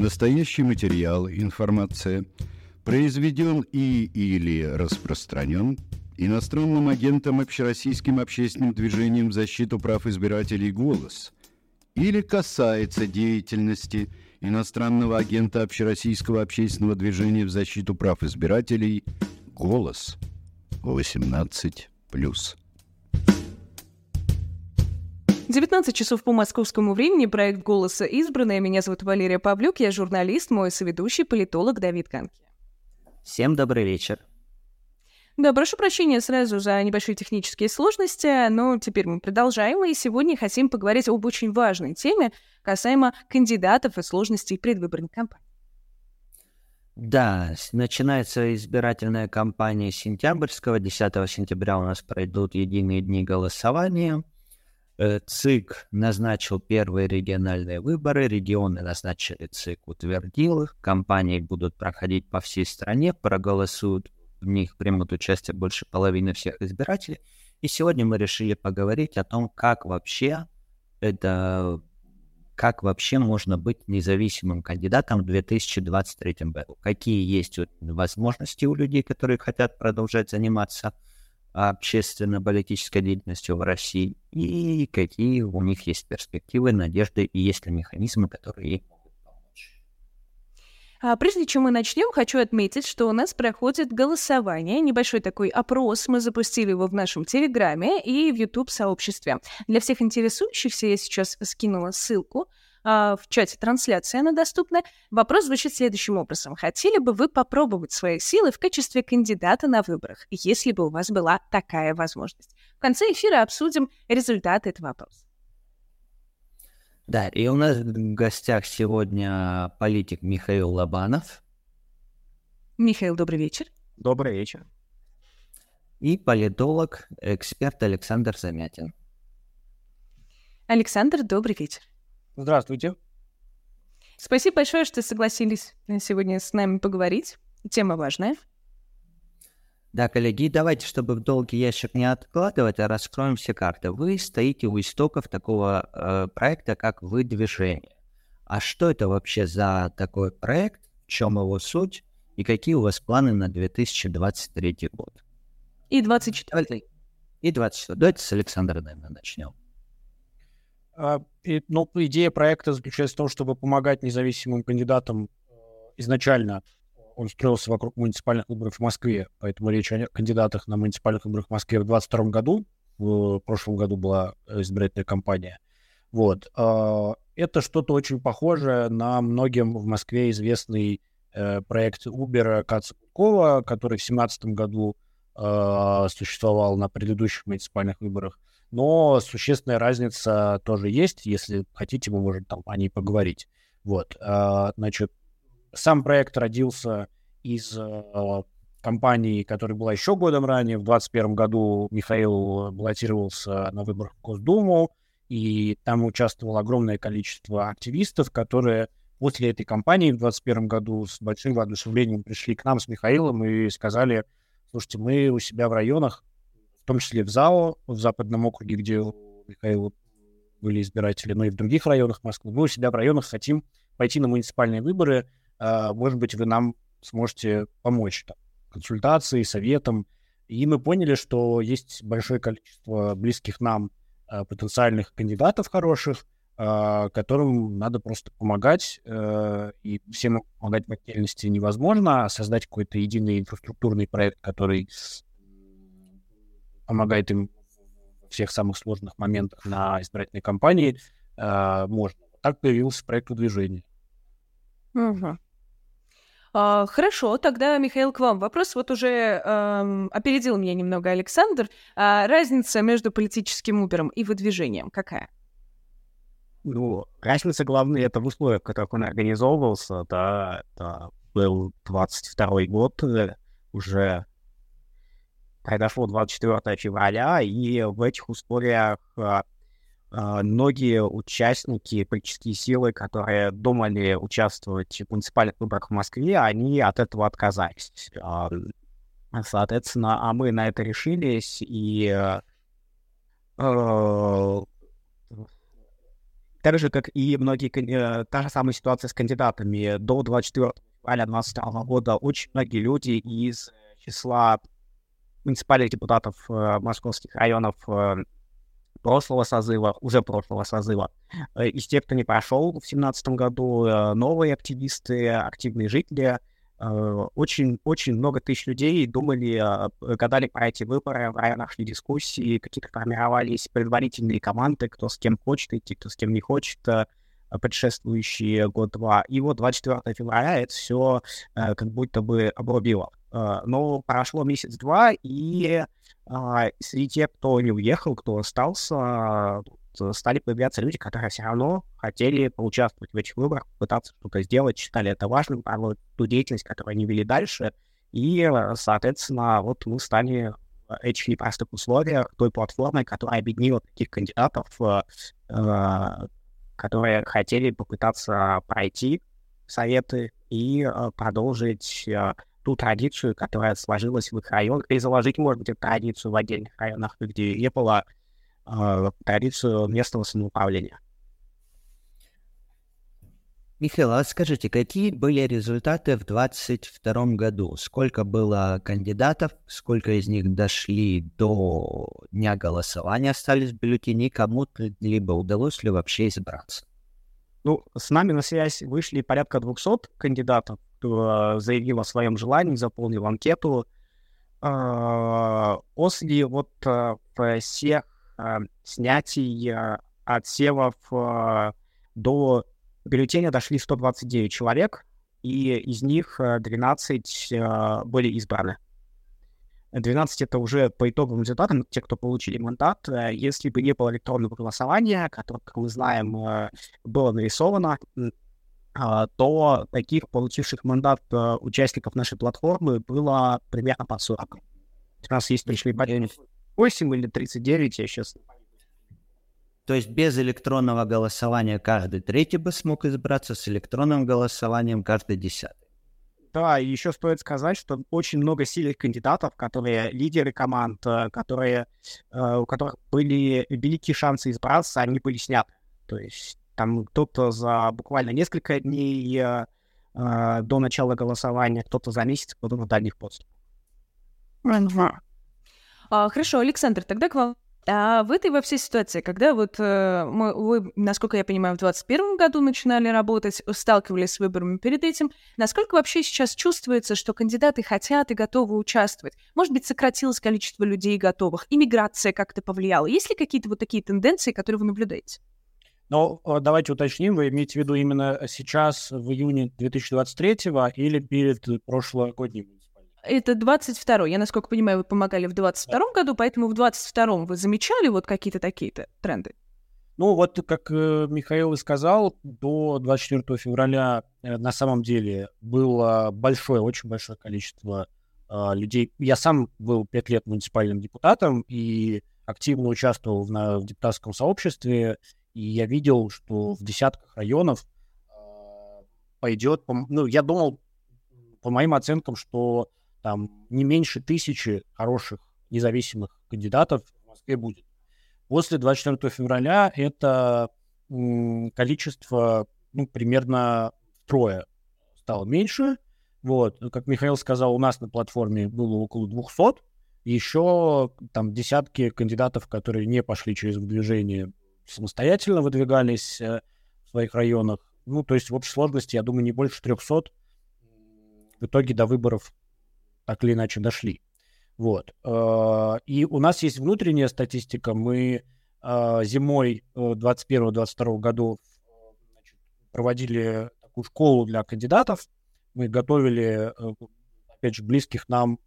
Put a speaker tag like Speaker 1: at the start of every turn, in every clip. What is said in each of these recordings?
Speaker 1: Настоящий материал, информация произведен и или распространен иностранным агентом Общероссийским общественным движением в защиту прав избирателей «Голос» или касается деятельности иностранного агента Общероссийского общественного движения в защиту прав избирателей «Голос» 18+.
Speaker 2: 19 часов по московскому времени, проект «Голоса избранная». Меня зовут Валерия Павлюк, я журналист, мой соведущий, политолог Давид Канки.
Speaker 3: Всем добрый вечер.
Speaker 2: Да, прошу прощения сразу за небольшие технические сложности, но теперь мы продолжаем, и сегодня хотим поговорить об очень важной теме касаемо кандидатов и сложностей предвыборной кампании.
Speaker 3: Да, начинается избирательная кампания сентябрьского. 10 сентября у нас пройдут единые дни голосования. Э, ЦИК назначил первые региональные выборы, регионы назначили ЦИК, утвердил их, кампании будут проходить по всей стране, проголосуют, в них примут участие больше половины всех избирателей. И сегодня мы решили поговорить о том, как вообще это как вообще можно быть независимым кандидатом в 2023 году? Какие есть возможности у людей, которые хотят продолжать заниматься общественно-политической деятельностью в России и какие у них есть перспективы, надежды и есть ли механизмы, которые им.
Speaker 2: А прежде чем мы начнем, хочу отметить, что у нас проходит голосование, небольшой такой опрос, мы запустили его в нашем Телеграме и в YouTube-сообществе. Для всех интересующихся я сейчас скинула ссылку, в чате трансляции она доступна. Вопрос звучит следующим образом. Хотели бы вы попробовать свои силы в качестве кандидата на выборах, если бы у вас была такая возможность? В конце эфира обсудим результаты этого вопроса.
Speaker 3: Да, и у нас в гостях сегодня политик Михаил Лобанов.
Speaker 2: Михаил, добрый вечер.
Speaker 4: Добрый вечер.
Speaker 3: И политолог, эксперт Александр Замятин.
Speaker 2: Александр, добрый вечер.
Speaker 4: Здравствуйте.
Speaker 2: Спасибо большое, что согласились сегодня с нами поговорить. Тема важная.
Speaker 3: Да, коллеги, давайте, чтобы в долгий ящик не откладывать, а раскроем все карты. Вы стоите у истоков такого э, проекта, как «Выдвижение». А что это вообще за такой проект, в чем его суть и какие у вас планы на 2023 год?
Speaker 2: И 24
Speaker 3: И 24 Давайте с Александра, наверное, начнем.
Speaker 4: А, и, ну, идея проекта заключается в том, чтобы помогать независимым кандидатам э, изначально. Он строился вокруг муниципальных выборов в Москве, поэтому речь о кандидатах на муниципальных выборах в Москве в 2022 году. В прошлом году была избирательная кампания. Вот. А, это что-то очень похожее на многим в Москве известный э, проект Uber Каца который в 2017 году э, существовал на предыдущих муниципальных выборах но существенная разница тоже есть. Если хотите, мы можем там о ней поговорить. Вот, а, значит, сам проект родился из а, компании, которая была еще годом ранее. В 2021 году Михаил баллотировался на выборах в Госдуму, и там участвовало огромное количество активистов, которые после этой кампании в 2021 году с большим воодушевлением пришли к нам с Михаилом и сказали, слушайте, мы у себя в районах том числе в ЗАО, в Западном округе, где у Михаила были избиратели, но и в других районах Москвы. Мы у себя в районах хотим пойти на муниципальные выборы. А, может быть, вы нам сможете помочь там, консультацией, советом. И мы поняли, что есть большое количество близких нам а, потенциальных кандидатов хороших, а, которым надо просто помогать. И всем помогать в отдельности невозможно, а создать какой-то единый инфраструктурный проект, который помогает им в всех самых сложных моментах на избирательной кампании, э, можно. Так появился проект движения.
Speaker 2: Угу. А, хорошо, тогда, Михаил, к вам вопрос. Вот уже эм, опередил меня немного Александр. А разница между политическим Убером и выдвижением какая?
Speaker 4: Ну, разница главная это в условиях, в которых он организовывался. Да, это был 22 год, э, уже произошло 24 февраля, и в этих условиях а, а, многие участники, политические силы, которые думали участвовать в муниципальных выборах в Москве, они от этого отказались. А, соответственно, а мы на это решились, и так же, как и многие, э, та же самая ситуация с кандидатами. До 24 февраля 2022 года очень многие люди из числа муниципальных депутатов э, московских районов э, прошлого созыва, уже прошлого созыва, э, из тех, кто не прошел в 2017 году, э, новые активисты, активные жители, очень-очень э, много тысяч людей думали, гадали про эти выборы, в районах шли дискуссии, какие-то формировались предварительные команды, кто с кем хочет идти, кто с кем не хочет, предшествующие год-два. И вот 24 февраля это все как будто бы обрубило. Но прошло месяц-два, и среди тех, кто не уехал, кто остался, стали появляться люди, которые все равно хотели поучаствовать в этих выборах, пытаться что-то сделать, считали это важным, порой ту деятельность, которую они вели дальше. И, соответственно, вот мы стали в этих непростых условиях той платформой, которая объединила таких кандидатов, которые хотели попытаться пройти советы и продолжить ту традицию, которая сложилась в их районах, и заложить, может быть, эту традицию в отдельных районах, где не было э, традицию местного самоуправления.
Speaker 3: Михаил, а скажите, какие были результаты в 2022 году? Сколько было кандидатов, сколько из них дошли до дня голосования, остались бюллетени, кому-то либо удалось ли вообще избраться?
Speaker 4: Ну, с нами на связь вышли порядка 200 кандидатов, заявил о своем желании, заполнил анкету. А, после вот а, всех а, снятий, отсевов до бюллетеня дошли 129 человек, и из них 12 были избраны. 12 это уже по итоговым результатам, те, кто получили мандат. Если бы не было электронного голосования, которое, как мы знаем, было нарисовано, а, то таких получивших мандат э, участников нашей платформы было примерно по 40. У нас есть пришли 8 или 39, я сейчас
Speaker 3: то есть без электронного голосования каждый третий бы смог избраться, с электронным голосованием каждый десятый.
Speaker 4: Да, и еще стоит сказать, что очень много сильных кандидатов, которые лидеры команд, э, которые, э, у которых были великие шансы избраться, они были сняты. То есть там кто-то за буквально несколько дней э, э, до начала голосования, кто-то за месяц, кто-то на дальних подступах.
Speaker 2: А, хорошо, Александр, тогда к вам. А в этой во всей ситуации, когда вот э, мы, вы, насколько я понимаю, в 2021 году начинали работать, сталкивались с выборами перед этим, насколько вообще сейчас чувствуется, что кандидаты хотят и готовы участвовать? Может быть, сократилось количество людей готовых? Иммиграция как-то повлияла? Есть ли какие-то вот такие тенденции, которые вы наблюдаете?
Speaker 4: Но э, давайте уточним, вы имеете в виду именно сейчас, в июне 2023 или перед прошлогодним?
Speaker 2: Это 22 Я, насколько понимаю, вы помогали в 22 да. году, поэтому в 22 вы замечали вот какие-то такие-то тренды?
Speaker 4: Ну, вот как э, Михаил и сказал, до 24 февраля э, на самом деле было большое, очень большое количество э, людей. Я сам был пять лет муниципальным депутатом и активно участвовал в, на, в депутатском сообществе. И я видел, что в десятках районов э, пойдет, ну, я думал, по моим оценкам, что там не меньше тысячи хороших независимых кандидатов в Москве будет. После 24 февраля это количество ну, примерно втрое стало меньше. Вот, как Михаил сказал, у нас на платформе было около 200. Еще там десятки кандидатов, которые не пошли через выдвижение самостоятельно выдвигались э, в своих районах. Ну, то есть в общей сложности, я думаю, не больше 300 в итоге до выборов так или иначе дошли. Вот. Э, и у нас есть внутренняя статистика. Мы э, зимой 21-22 году проводили такую школу для кандидатов. Мы готовили, опять же, близких нам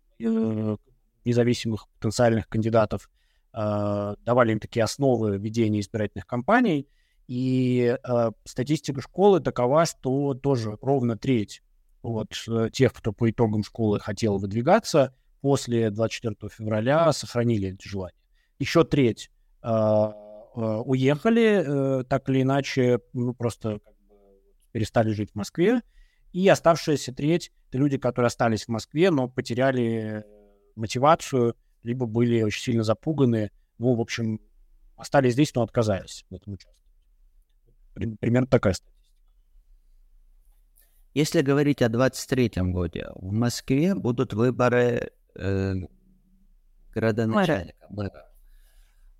Speaker 4: независимых потенциальных кандидатов давали им такие основы ведения избирательных кампаний. И э, статистика школы такова, что тоже ровно треть вот, э, тех, кто по итогам школы хотел выдвигаться, после 24 февраля сохранили это желание. Еще треть э, э, уехали, э, так или иначе, ну, просто перестали жить в Москве. И оставшаяся треть — это люди, которые остались в Москве, но потеряли мотивацию, либо были очень сильно запуганы, ну, в общем, остались здесь, но отказались в этом участвовать.
Speaker 5: примерно такая статистика.
Speaker 3: Если говорить о 23 году, в Москве будут выборы э, городоначальника, мэра.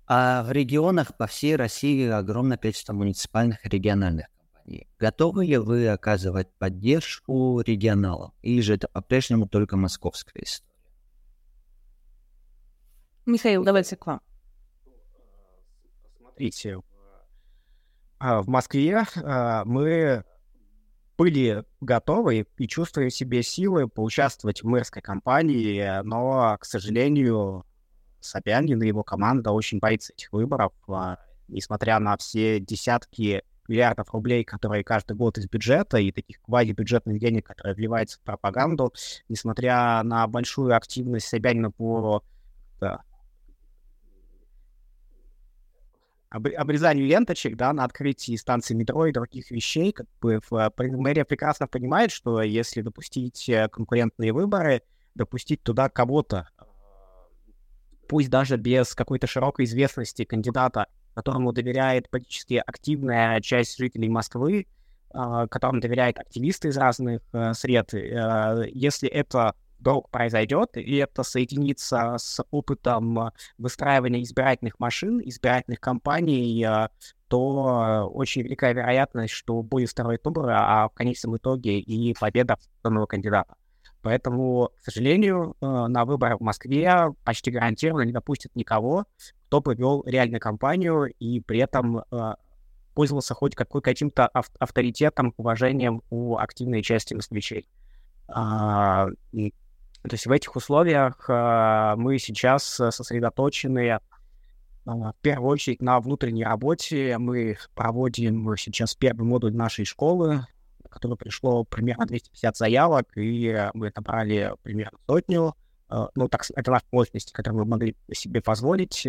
Speaker 3: А в регионах по всей России огромное количество муниципальных и региональных компаний. Готовы ли вы оказывать поддержку регионалам? Или же это по-прежнему только московская история?
Speaker 2: Михаил, давайте к вам.
Speaker 5: Смотрите, а, в Москве а, мы были готовы и чувствуем себе силы поучаствовать в мэрской кампании, но, к сожалению, Собянин и его команда очень боится этих выборов, а, несмотря на все десятки миллиардов рублей, которые каждый год из бюджета и таких квази-бюджетных денег, которые вливаются в пропаганду, несмотря на большую активность Собянина по обрезанию ленточек, да, на открытии станции метро и других вещей, как бы в, мэрия прекрасно понимает, что если допустить э, конкурентные выборы, допустить туда кого-то, пусть даже без какой-то широкой известности кандидата, которому доверяет политически активная часть жителей Москвы, которым доверяют активисты из разных э, сред, э, если это вдруг произойдет, и это соединится с опытом выстраивания избирательных машин, избирательных кампаний, э, то очень великая вероятность, что будет второй тур, а в конечном итоге и победа данного кандидата. Поэтому, к сожалению, э, на выборах в Москве почти гарантированно не допустят никого, кто провел реальную кампанию и при этом э, пользовался хоть каким-то авторитетом, уважением у активной части москвичей. А, то есть в этих условиях э, мы сейчас сосредоточены э, в первую очередь на внутренней работе. Мы проводим сейчас первый модуль нашей школы, на который пришло примерно 250 заявок, и мы набрали примерно сотню. Э, ну, так, это наши мощности, которые мы могли себе позволить.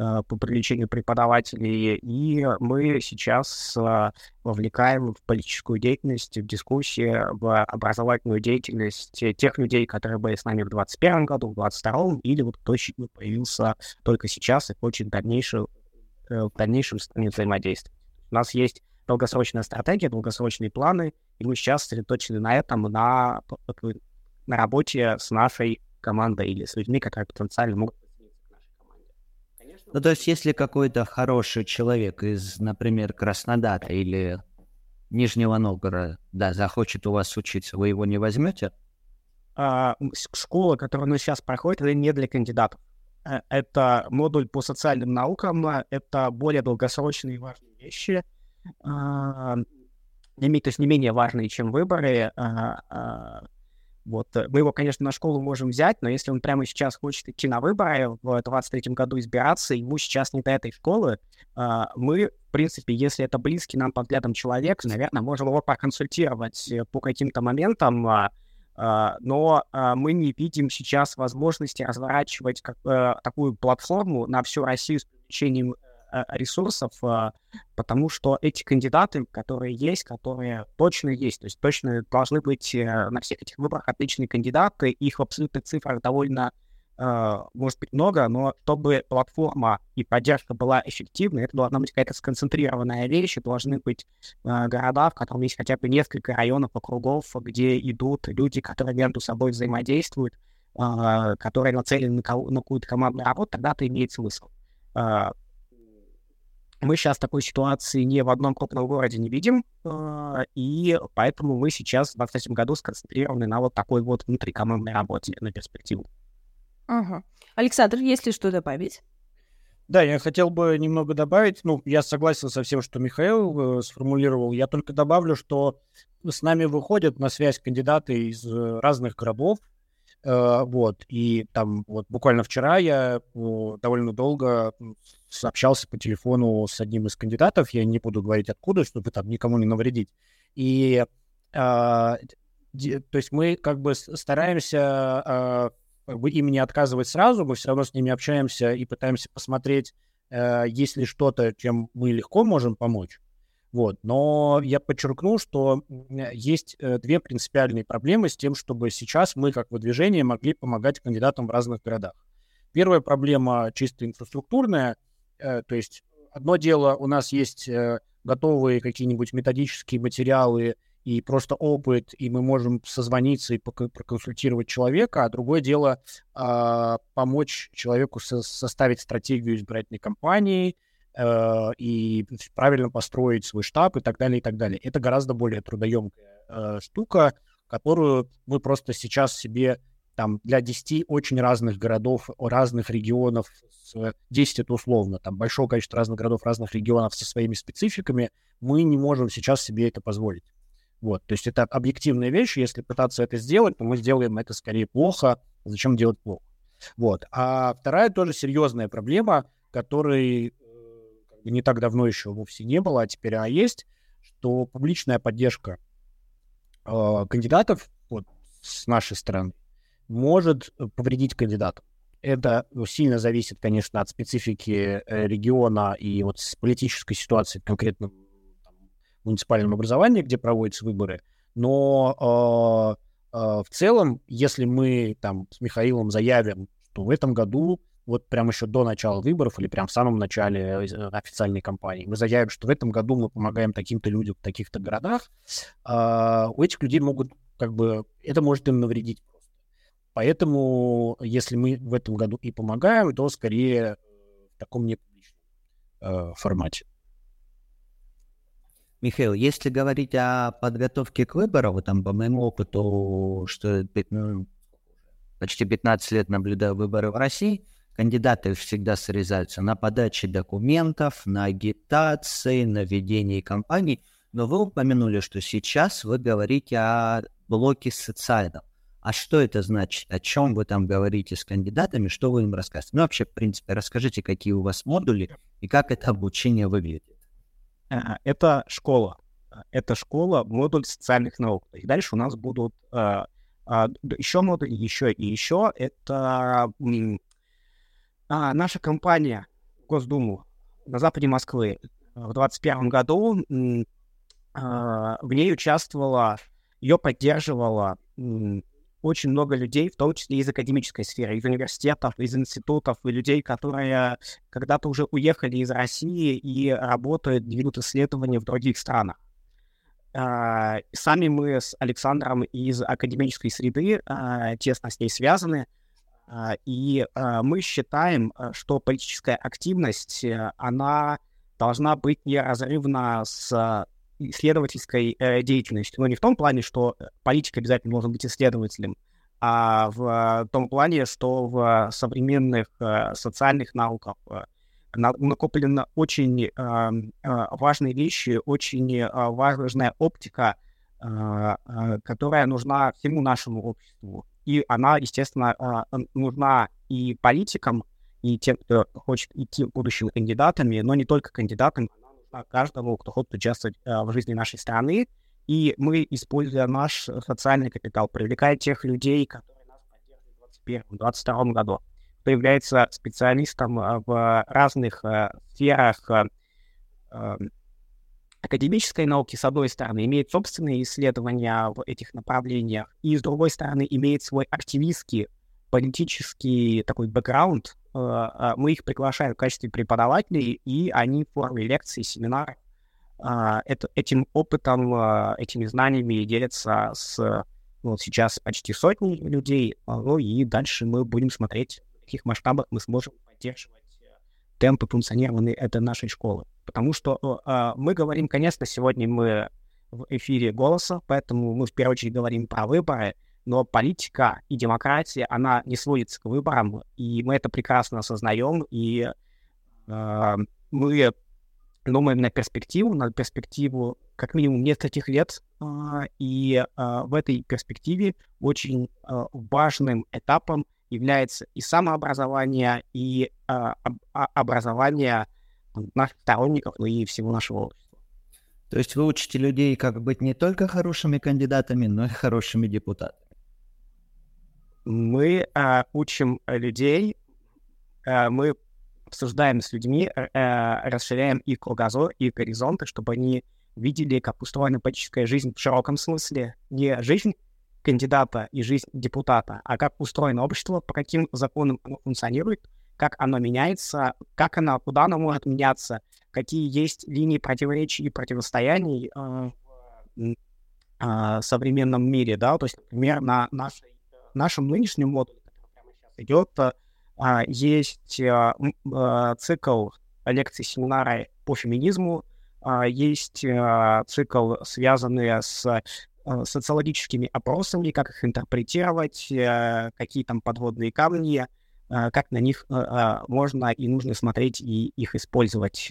Speaker 5: Э, по привлечению преподавателей, и мы сейчас э, вовлекаем в политическую деятельность, в дискуссии, в образовательную деятельность тех людей, которые были с нами в 2021 году, в 2022, или вот кто появился только сейчас и хочет в дальнейшем, э, в дальнейшем с нами взаимодействовать. У нас есть долгосрочная стратегия, долгосрочные планы, и мы сейчас сосредоточены на этом, на, на работе с нашей командой или с людьми, которые потенциально могут
Speaker 3: ну, то есть, если какой-то хороший человек из, например, Краснодара или Нижнего Новгорода, да, захочет у вас учиться, вы его не возьмете?
Speaker 5: А, школа, которую мы сейчас проходим, это не для кандидатов. Э, это модуль по социальным наукам, это более долгосрочные и важные вещи, а, то есть не менее важные, чем выборы. А, а, вот. Э, мы его, конечно, на школу можем взять, но если он прямо сейчас хочет идти на выборы в 23 году избираться, ему сейчас не до этой школы, а, мы, в принципе, если это близкий нам по взглядам человек, наверное, можем его проконсультировать э, по каким-то моментам, а, а, но мы не видим сейчас возможности разворачивать э, такую платформу на всю Россию с привлечением ресурсов, а, потому что эти кандидаты, которые есть, которые точно есть, то есть точно должны быть э, на всех этих выборах отличные кандидаты, их в абсолютных цифрах довольно Uh, может быть много, но чтобы платформа и поддержка была эффективной, это должна быть какая-то сконцентрированная вещь, должны быть города, в которых есть хотя бы несколько районов, округов, где идут люди, которые между собой взаимодействуют, которые нацелены на, на какую-то командную работу, тогда это имеет смысл. Мы сейчас такой ситуации ни в одном крупном городе не видим, а, и поэтому мы сейчас в 2023 году сконцентрированы на вот такой вот внутрикомандной работе на перспективу.
Speaker 2: Ага. Александр, есть ли что добавить?
Speaker 5: Да, я хотел бы немного добавить. Ну, я согласен со всем, что Михаил э, сформулировал. Я только добавлю, что с нами выходят на связь кандидаты из э, разных городов, Э, вот, и там вот буквально вчера я довольно долго общался по телефону с одним из кандидатов, я не буду говорить откуда, чтобы там никому не навредить. И а, то есть мы как бы стараемся а, им не отказывать сразу, мы все равно с ними общаемся и пытаемся посмотреть, э, есть ли что-то, чем мы легко можем помочь. Вот. Но я подчеркну, что есть э, две принципиальные проблемы с тем, чтобы сейчас мы, как выдвижение, могли помогать кандидатам в разных городах. Первая проблема чисто инфраструктурная, то есть одно дело, у нас есть э,
Speaker 4: готовые какие-нибудь методические материалы и просто опыт, и мы можем созвониться и проконсультировать человека, а другое дело э, помочь человеку со составить стратегию избирательной кампании э, и правильно построить свой штаб и так далее, и так далее. Это гораздо более трудоемкая э, штука, которую мы просто сейчас себе там для 10 очень разных городов, разных регионов, 10 это условно, там большое количество разных городов, разных регионов со своими спецификами, мы не можем сейчас себе это позволить. Вот, то есть это объективная вещь, если пытаться это сделать, то мы сделаем это скорее плохо, зачем делать плохо. Вот. А вторая тоже серьезная проблема, которой э, не так давно еще вовсе не было, а теперь она есть, что публичная поддержка э, кандидатов вот, с нашей стороны может э, повредить кандидату. Это ну, сильно зависит, конечно, от специфики э, региона и вот политической ситуации в конкретном муниципальном образовании, где проводятся выборы. Но э, э, в целом, если мы там с Михаилом заявим, что в этом году вот прямо еще до начала выборов или прям в самом начале э, официальной кампании. Мы заявим, что в этом году мы помогаем таким-то людям в таких-то городах. Э, у этих людей могут как бы это может им навредить Поэтому, если мы в этом году и помогаем, то скорее в таком непубличном э, формате.
Speaker 3: Михаил, если говорить о подготовке к выборам, там, по моему опыту, что ну, почти 15 лет наблюдаю выборы в России, кандидаты всегда срезаются на подаче документов, на агитации, на ведении кампаний. Но вы упомянули, что сейчас вы говорите о блоке социальном. А что это значит? О чем вы там говорите с кандидатами? Что вы им рассказываете? Ну, вообще, в принципе, расскажите, какие у вас модули и как это обучение выглядит.
Speaker 5: А, это школа. Это школа, модуль социальных наук. И дальше у нас будут uh, uh, еще модули, еще и еще. Это uh, наша компания Госдуму на западе Москвы в 2021 году. В ней участвовала, ее поддерживала очень много людей, в том числе из академической сферы, из университетов, из институтов, и людей, которые когда-то уже уехали из России и работают, ведут исследования в других странах. Uh, сами мы с Александром из академической среды uh, тесно с ней связаны, uh, и мы считаем, что политическая активность, она должна быть неразрывна с исследовательской э, деятельностью. Но не в том плане, что э, политик обязательно должен быть исследователем, а в э, том плане, что в современных э, социальных науках э, накоплено очень э, э, важные вещи, очень э, важная оптика, э, э, которая нужна всему нашему обществу. И она, естественно, э, нужна и политикам, и тем, кто хочет идти будущими кандидатами, но не только кандидатам, каждому, кто хочет участвовать э, в жизни нашей страны. И мы, используя наш социальный капитал, привлекая тех людей, которые нас поддерживают в 2021-2022 году, кто является специалистом э, в разных э, сферах академической науки, с одной стороны, имеет собственные исследования в этих направлениях, и, с другой стороны, имеет свой активистский, политический такой бэкграунд, Э, а, мы их приглашаем в качестве преподавателей, и они в форме лекций, семинаров а, это, этим опытом, а, этими знаниями делятся с ну, сейчас почти сотни людей, ну и дальше мы будем смотреть, в каких масштабах мы сможем поддерживать темпы функционирования этой нашей школы. Потому что э, мы говорим, конечно, сегодня мы в эфире голоса, поэтому мы в первую очередь говорим про выборы, но политика и демократия, она не сводится к выборам, и мы это прекрасно осознаем, и э, мы думаем на перспективу, на перспективу как минимум нескольких лет, э, и э, в этой перспективе очень э, важным этапом является и самообразование, и э, образование наших сторонников, ну и всего нашего общества.
Speaker 3: То есть вы учите людей, как быть не только хорошими кандидатами, но и хорошими депутатами
Speaker 5: мы э, учим людей, э, мы обсуждаем с людьми, э, расширяем их кругозор, их горизонты, чтобы они видели, как устроена политическая жизнь в широком смысле. Не жизнь кандидата и жизнь депутата, а как устроено общество, по каким законам оно функционирует, как оно меняется, как оно, куда оно может меняться, какие есть линии противоречий и противостояний э, в э, современном мире, да, то есть, например, на нашей, нашем нынешнем модуле, идет, э, есть э, э, цикл лекций, семинара по феминизму, э, есть э, цикл, связанный с социологическими опросами, как их интерпретировать, какие там подводные камни, как на них можно и нужно смотреть и их использовать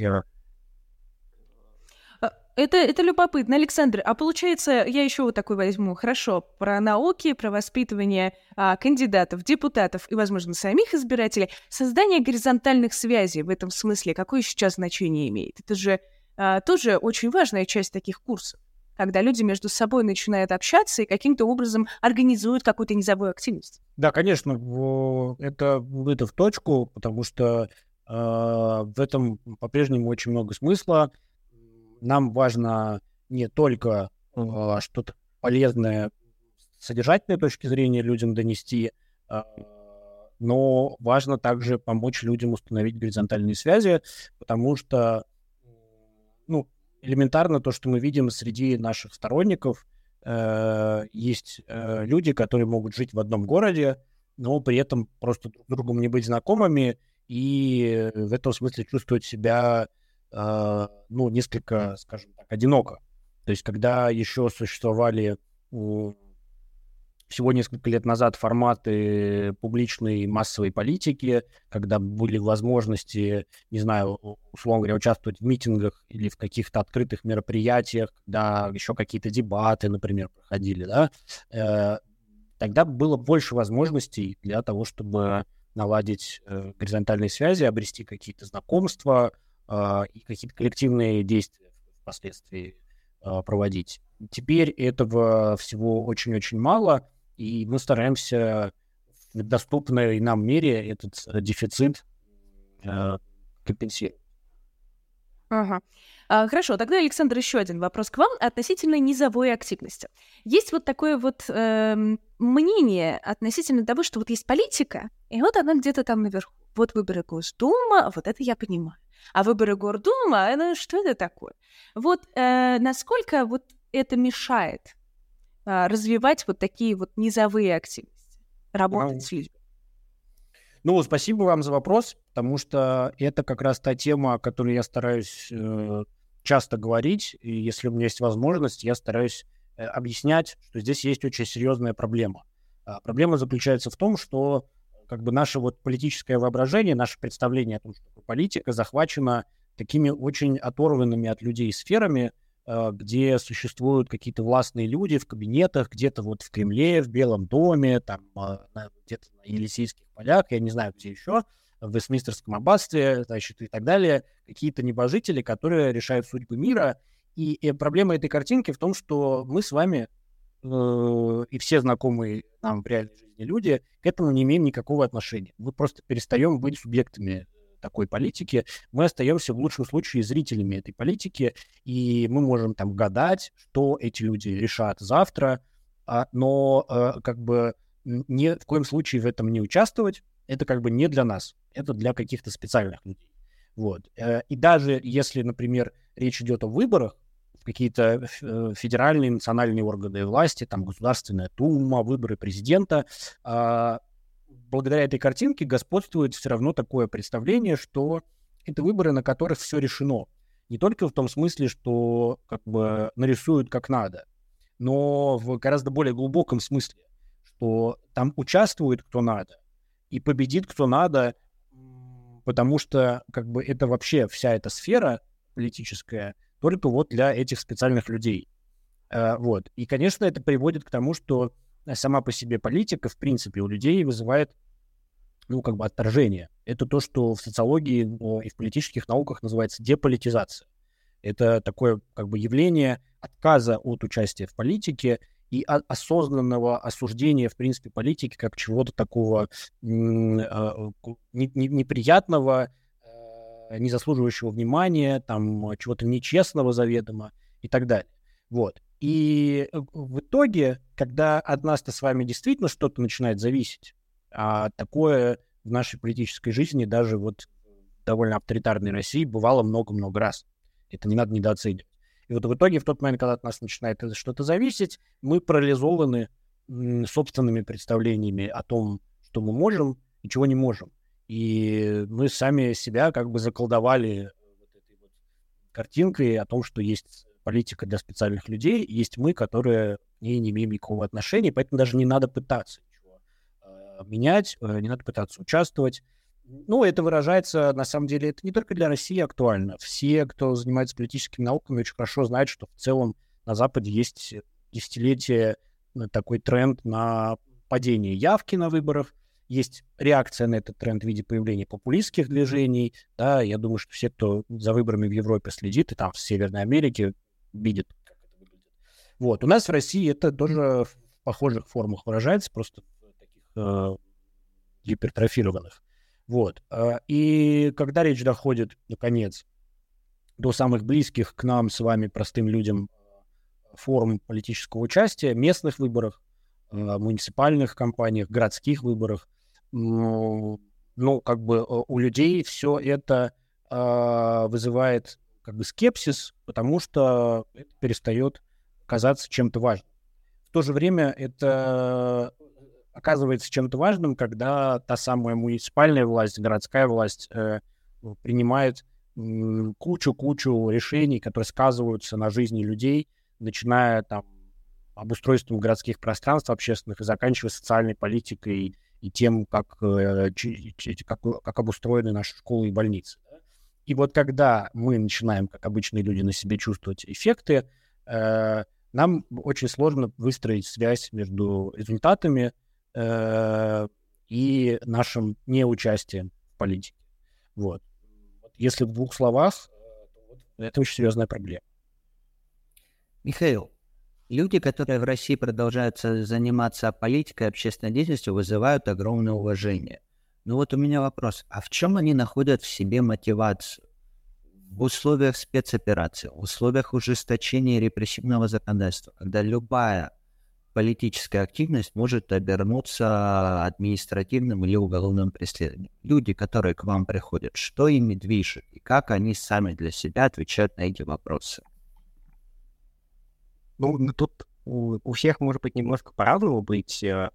Speaker 2: это, это любопытно. Александр, а получается, я еще вот такой возьму. Хорошо, про науки, про воспитывание а, кандидатов, депутатов и, возможно, самих избирателей. Создание горизонтальных связей в этом смысле какое сейчас значение имеет? Это же а, тоже очень важная часть таких курсов когда люди между собой начинают общаться и каким-то образом организуют какую-то низовую активность.
Speaker 4: Да, конечно, это, это в точку, потому что э, в этом по-прежнему очень много смысла нам важно не только э, что-то полезное с содержательной точки зрения людям донести, э, но важно также помочь людям установить горизонтальные связи, потому что ну, элементарно то, что мы видим среди наших сторонников, э, есть э, люди, которые могут жить в одном городе, но при этом просто друг другом не быть знакомыми и в этом смысле чувствовать себя ну, несколько, скажем так, одиноко. То есть, когда еще существовали всего несколько лет назад форматы публичной массовой политики, когда были возможности, не знаю, условно говоря, участвовать в митингах или в каких-то открытых мероприятиях, когда еще какие-то дебаты, например, проходили, да, э, тогда было больше возможностей для того, чтобы наладить э, горизонтальные связи, обрести какие-то знакомства, и какие-то коллективные действия впоследствии а, проводить. Теперь этого всего очень-очень мало, и мы стараемся в доступной нам мере этот э, дефицит э, компенсировать.
Speaker 2: Ага. А, хорошо, тогда, Александр, еще один вопрос к вам относительно низовой активности. Есть вот такое вот э, мнение относительно того, что вот есть политика, и вот она где-то там наверху. Вот выборы Госдума, вот это я понимаю. А выборы Гордума, ну что это такое? Вот э, насколько вот это мешает э, развивать вот такие вот низовые активности, работать с людьми?
Speaker 4: Ну, спасибо вам за вопрос, потому что это как раз та тема, о которой я стараюсь э, часто говорить, и если у меня есть возможность, я стараюсь э, объяснять, что здесь есть очень серьезная проблема. А проблема заключается в том, что как бы наше вот политическое воображение, наше представление о том, что политика, захвачено такими очень оторванными от людей сферами, э, где существуют какие-то властные люди в кабинетах, где-то вот в Кремле, в Белом доме, там э, где-то на Елисейских полях, я не знаю, где еще, в Вестминстерском аббатстве, значит, и так далее, какие-то небожители, которые решают судьбы мира. И, и проблема этой картинки в том, что мы с вами э, и все знакомые нам в реальной жизни люди к этому не имеем никакого отношения. Мы просто перестаем быть субъектами такой политики, мы остаемся в лучшем случае зрителями этой политики, и мы можем там гадать, что эти люди решат завтра, а, но э, как бы ни в коем случае в этом не участвовать, это как бы не для нас, это для каких-то специальных людей. Вот. Э, и даже если, например, речь идет о выборах, какие-то э, федеральные, национальные органы власти, там Государственная Дума, выборы президента. А, благодаря этой картинке господствует все равно такое представление, что это выборы, на которых все решено. Не только в том смысле, что как бы нарисуют как надо, но в гораздо более глубоком смысле, что там участвует кто надо и победит кто надо, потому что как бы это вообще вся эта сфера политическая — только вот для этих специальных людей. Э, вот. И, конечно, это приводит к тому, что сама по себе политика, в принципе, у людей вызывает, ну, как бы отторжение. Это то, что в социологии и в политических науках называется деполитизация. Это такое, как бы, явление отказа от участия в политике и осознанного осуждения, в принципе, политики как чего-то такого э, неприятного, Э, не заслуживающего внимания, там, чего-то нечестного заведомо и так далее. Вот. И э, в итоге, когда от нас-то с вами действительно что-то начинает зависеть, а такое в нашей политической жизни, даже вот довольно авторитарной России, бывало много-много раз. Это не надо недооценивать. И вот в итоге, в тот момент, когда от нас начинает что-то зависеть, мы парализованы собственными представлениями о том, что мы можем и чего не можем. И мы сами себя как бы заколдовали вот этой вот картинкой о том, что есть политика для специальных людей, есть мы, которые к не имеем никакого отношения, поэтому даже не надо пытаться ничего э, менять, э, не надо пытаться участвовать. Ну, это выражается, на самом деле, это не только для России актуально. Все, кто занимается политическими науками, очень хорошо знают, что в целом на Западе есть десятилетие э, такой тренд на падение явки на выборах, есть реакция на этот тренд в виде появления популистских движений. Да, я думаю, что все, кто за выборами в Европе следит, и там в Северной Америке видит, как это выглядит. Вот. У нас в России это тоже в похожих формах выражается, просто в таких э, гипертрофированных. Вот. Э, и когда речь доходит, наконец, до самых близких к нам с вами, простым людям, форм политического участия, местных выборах, э, муниципальных кампаниях, городских выборах, ну, как бы у людей все это э, вызывает как бы скепсис, потому что это перестает казаться чем-то важным. В то же время это оказывается чем-то важным, когда та самая муниципальная власть, городская власть э, принимает кучу-кучу решений, которые сказываются на жизни людей, начиная там обустройством городских пространств общественных и заканчивая социальной политикой и тем, как, э, как, как обустроены наши школы и больницы. И вот когда мы начинаем, как обычные люди, на себе чувствовать эффекты, э, нам очень сложно выстроить связь между результатами э, и нашим неучастием в политике. Вот. Если в двух словах, это очень серьезная проблема.
Speaker 3: Михаил, Люди, которые в России продолжают заниматься политикой общественной деятельностью, вызывают огромное уважение. Но вот у меня вопрос, а в чем они находят в себе мотивацию? В условиях спецоперации, в условиях ужесточения репрессивного законодательства, когда любая политическая активность может обернуться административным или уголовным преследованием. Люди, которые к вам приходят, что ими движет и как они сами для себя отвечают на эти вопросы?
Speaker 5: Ну, тут у, у всех может быть немножко по-разному быть э,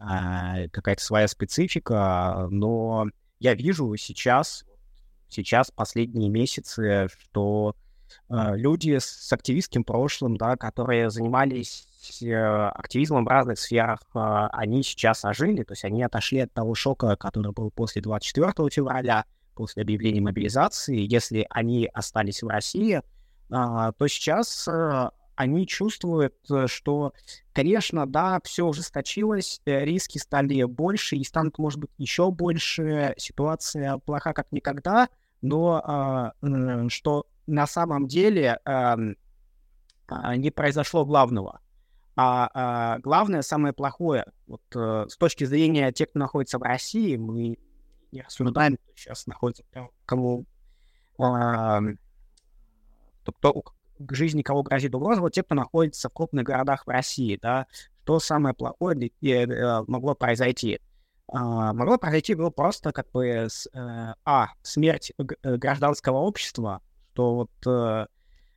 Speaker 5: э, какая-то своя специфика, но я вижу сейчас, сейчас последние месяцы, что э, люди с активистским прошлым, да, которые занимались э, активизмом в разных сферах, э, они сейчас ожили, то есть они отошли от того шока, который был после 24 февраля, после объявления мобилизации. Если они остались в России, э, то сейчас они чувствуют, э, что, конечно, да, все ужесточилось, э, риски стали больше и станут, может быть, еще больше, ситуация плоха как никогда, но э, что на самом деле э, не произошло главного. А, а главное, самое плохое, вот э, с точки зрения тех, кто находится в России, мы не рассуждаем, кто сейчас находится, кому э, кто, к жизни кого грозит угроза, вот те, кто находится в крупных городах в России, да, что самое плохое э, могло произойти? А, могло произойти было просто как бы с, э, а, смерть э, гражданского общества, что вот э,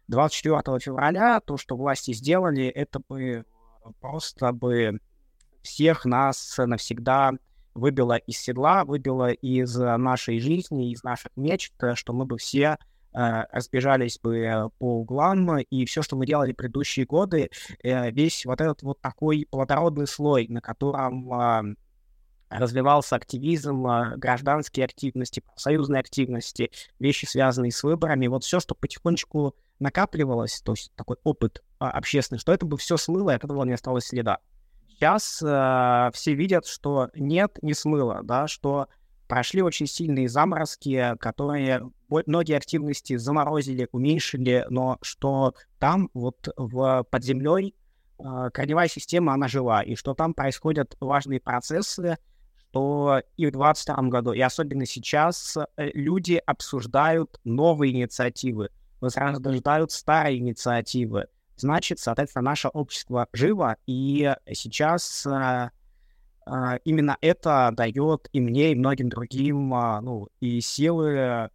Speaker 5: 24 февраля то, что власти сделали, это бы просто бы всех нас навсегда выбило из седла, выбило из нашей жизни, из наших мечт, что мы бы все разбежались бы э, по углам, и все, что мы делали предыдущие годы, э, весь вот этот вот такой плодородный слой, на котором а, развивался активизм, а, гражданские активности, профсоюзные активности, вещи, связанные с выборами, вот все, что потихонечку накапливалось, то есть такой опыт а, общественный, что это бы все смыло, и от этого не осталось следа. Сейчас э, все видят, что нет, не смыло, да, что прошли очень сильные заморозки, которые многие активности заморозили, уменьшили, но что там вот в, под землей э, корневая система, она жива, и что там происходят важные процессы, что и в 2022 году, и особенно сейчас э, люди обсуждают новые инициативы, возрождают старые инициативы. Значит, соответственно, наше общество живо, и сейчас э, а, именно это дает и мне, и многим другим, а, ну, и силы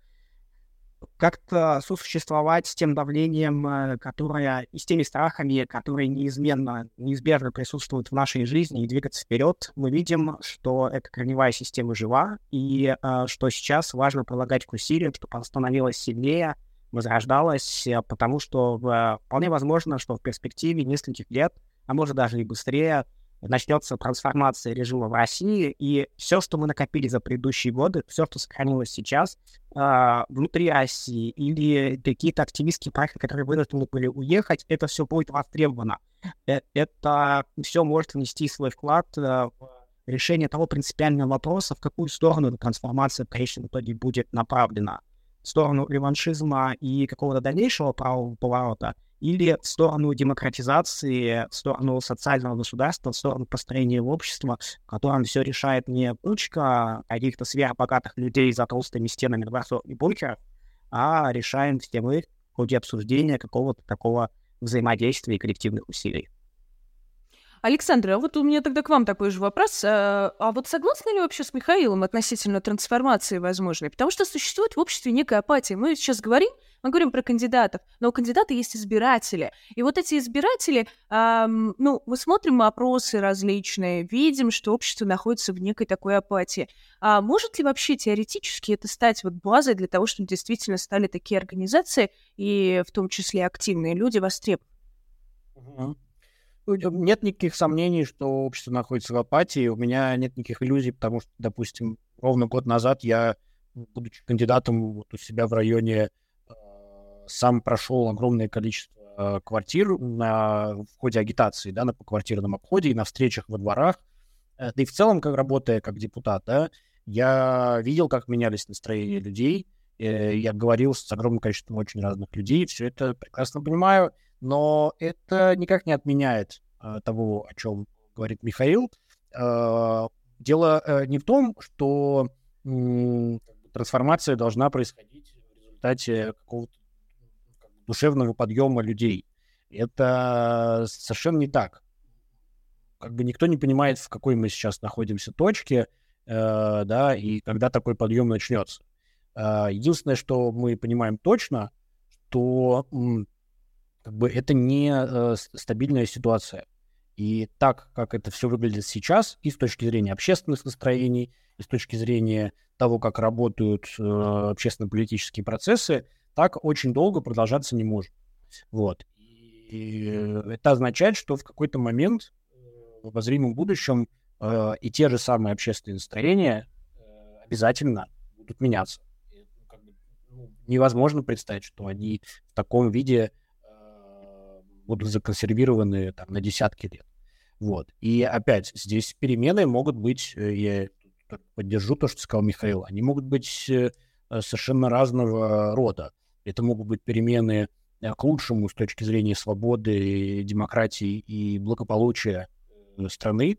Speaker 5: как-то сосуществовать с тем давлением, э, которое, и с теми страхами, которые неизменно, неизбежно присутствуют в нашей жизни, и двигаться вперед. Мы видим, что эта корневая система жива, и э, что сейчас важно прилагать к усилиям, чтобы она становилась сильнее, возрождалась, э, потому что э, вполне возможно, что в перспективе нескольких лет, а может даже и быстрее, начнется трансформация режима в России, и все, что мы накопили за предыдущие годы, все, что сохранилось сейчас э, внутри России, или какие-то активистские проекты, которые вынуждены были уехать, это все будет востребовано. Э это все может внести свой вклад э, в решение того принципиального вопроса, в какую сторону трансформация в конечном итоге будет направлена. В сторону реваншизма и какого-то дальнейшего правого поворота — или в сторону демократизации, в сторону социального государства, в сторону построения общества, в котором все решает не кучка каких-то сверхбогатых людей за толстыми стенами дворцов и бункеров, а решаем все мы в ходе обсуждения какого-то такого взаимодействия и коллективных усилий.
Speaker 2: Александр, а вот у меня тогда к вам такой же вопрос. А, а вот согласны ли вообще с Михаилом относительно трансформации возможной? Потому что существует в обществе некая апатия. Мы сейчас говорим, мы говорим про кандидатов, но у кандидата есть избиратели. И вот эти избиратели, эм, ну, мы смотрим опросы различные, видим, что общество находится в некой такой апатии. А может ли вообще теоретически это стать вот базой для того, чтобы действительно стали такие организации, и в том числе активные люди востребованы?
Speaker 4: Нет никаких сомнений, что общество находится в апатии. У меня нет никаких иллюзий, потому что, допустим, ровно год назад я, будучи кандидатом вот у себя в районе, сам прошел огромное количество э, квартир на, в ходе агитации, да, на поквартирном обходе и на встречах во дворах. Э, да и в целом, как работая как депутат, да, я видел, как менялись настроения людей. Э, я говорил с огромным количеством очень разных людей, все это прекрасно понимаю но это никак не отменяет э, того, о чем говорит Михаил. Э, дело э, не в том, что э, трансформация должна происходить в результате какого-то душевного подъема людей. Это совершенно не так. Как бы никто не понимает, в какой мы сейчас находимся точке, э, да, и когда такой подъем начнется. Э, единственное, что мы понимаем точно, что как бы это не э, стабильная ситуация. И так, как это все выглядит сейчас, и с точки зрения общественных настроений, и с точки зрения того, как работают э, общественно-политические процессы, так очень долго продолжаться не может. Вот. И это означает, что в какой-то момент э, в обозримом будущем э, и те же самые общественные настроения э, обязательно будут меняться. Ну, ну, невозможно представить, что они в таком виде будут законсервированы там, на десятки лет. Вот. И опять, здесь перемены могут быть, э, я поддержу то, что сказал Михаил, они могут быть э, совершенно разного рода. Это могут быть перемены э, к лучшему с точки зрения свободы, демократии и благополучия страны,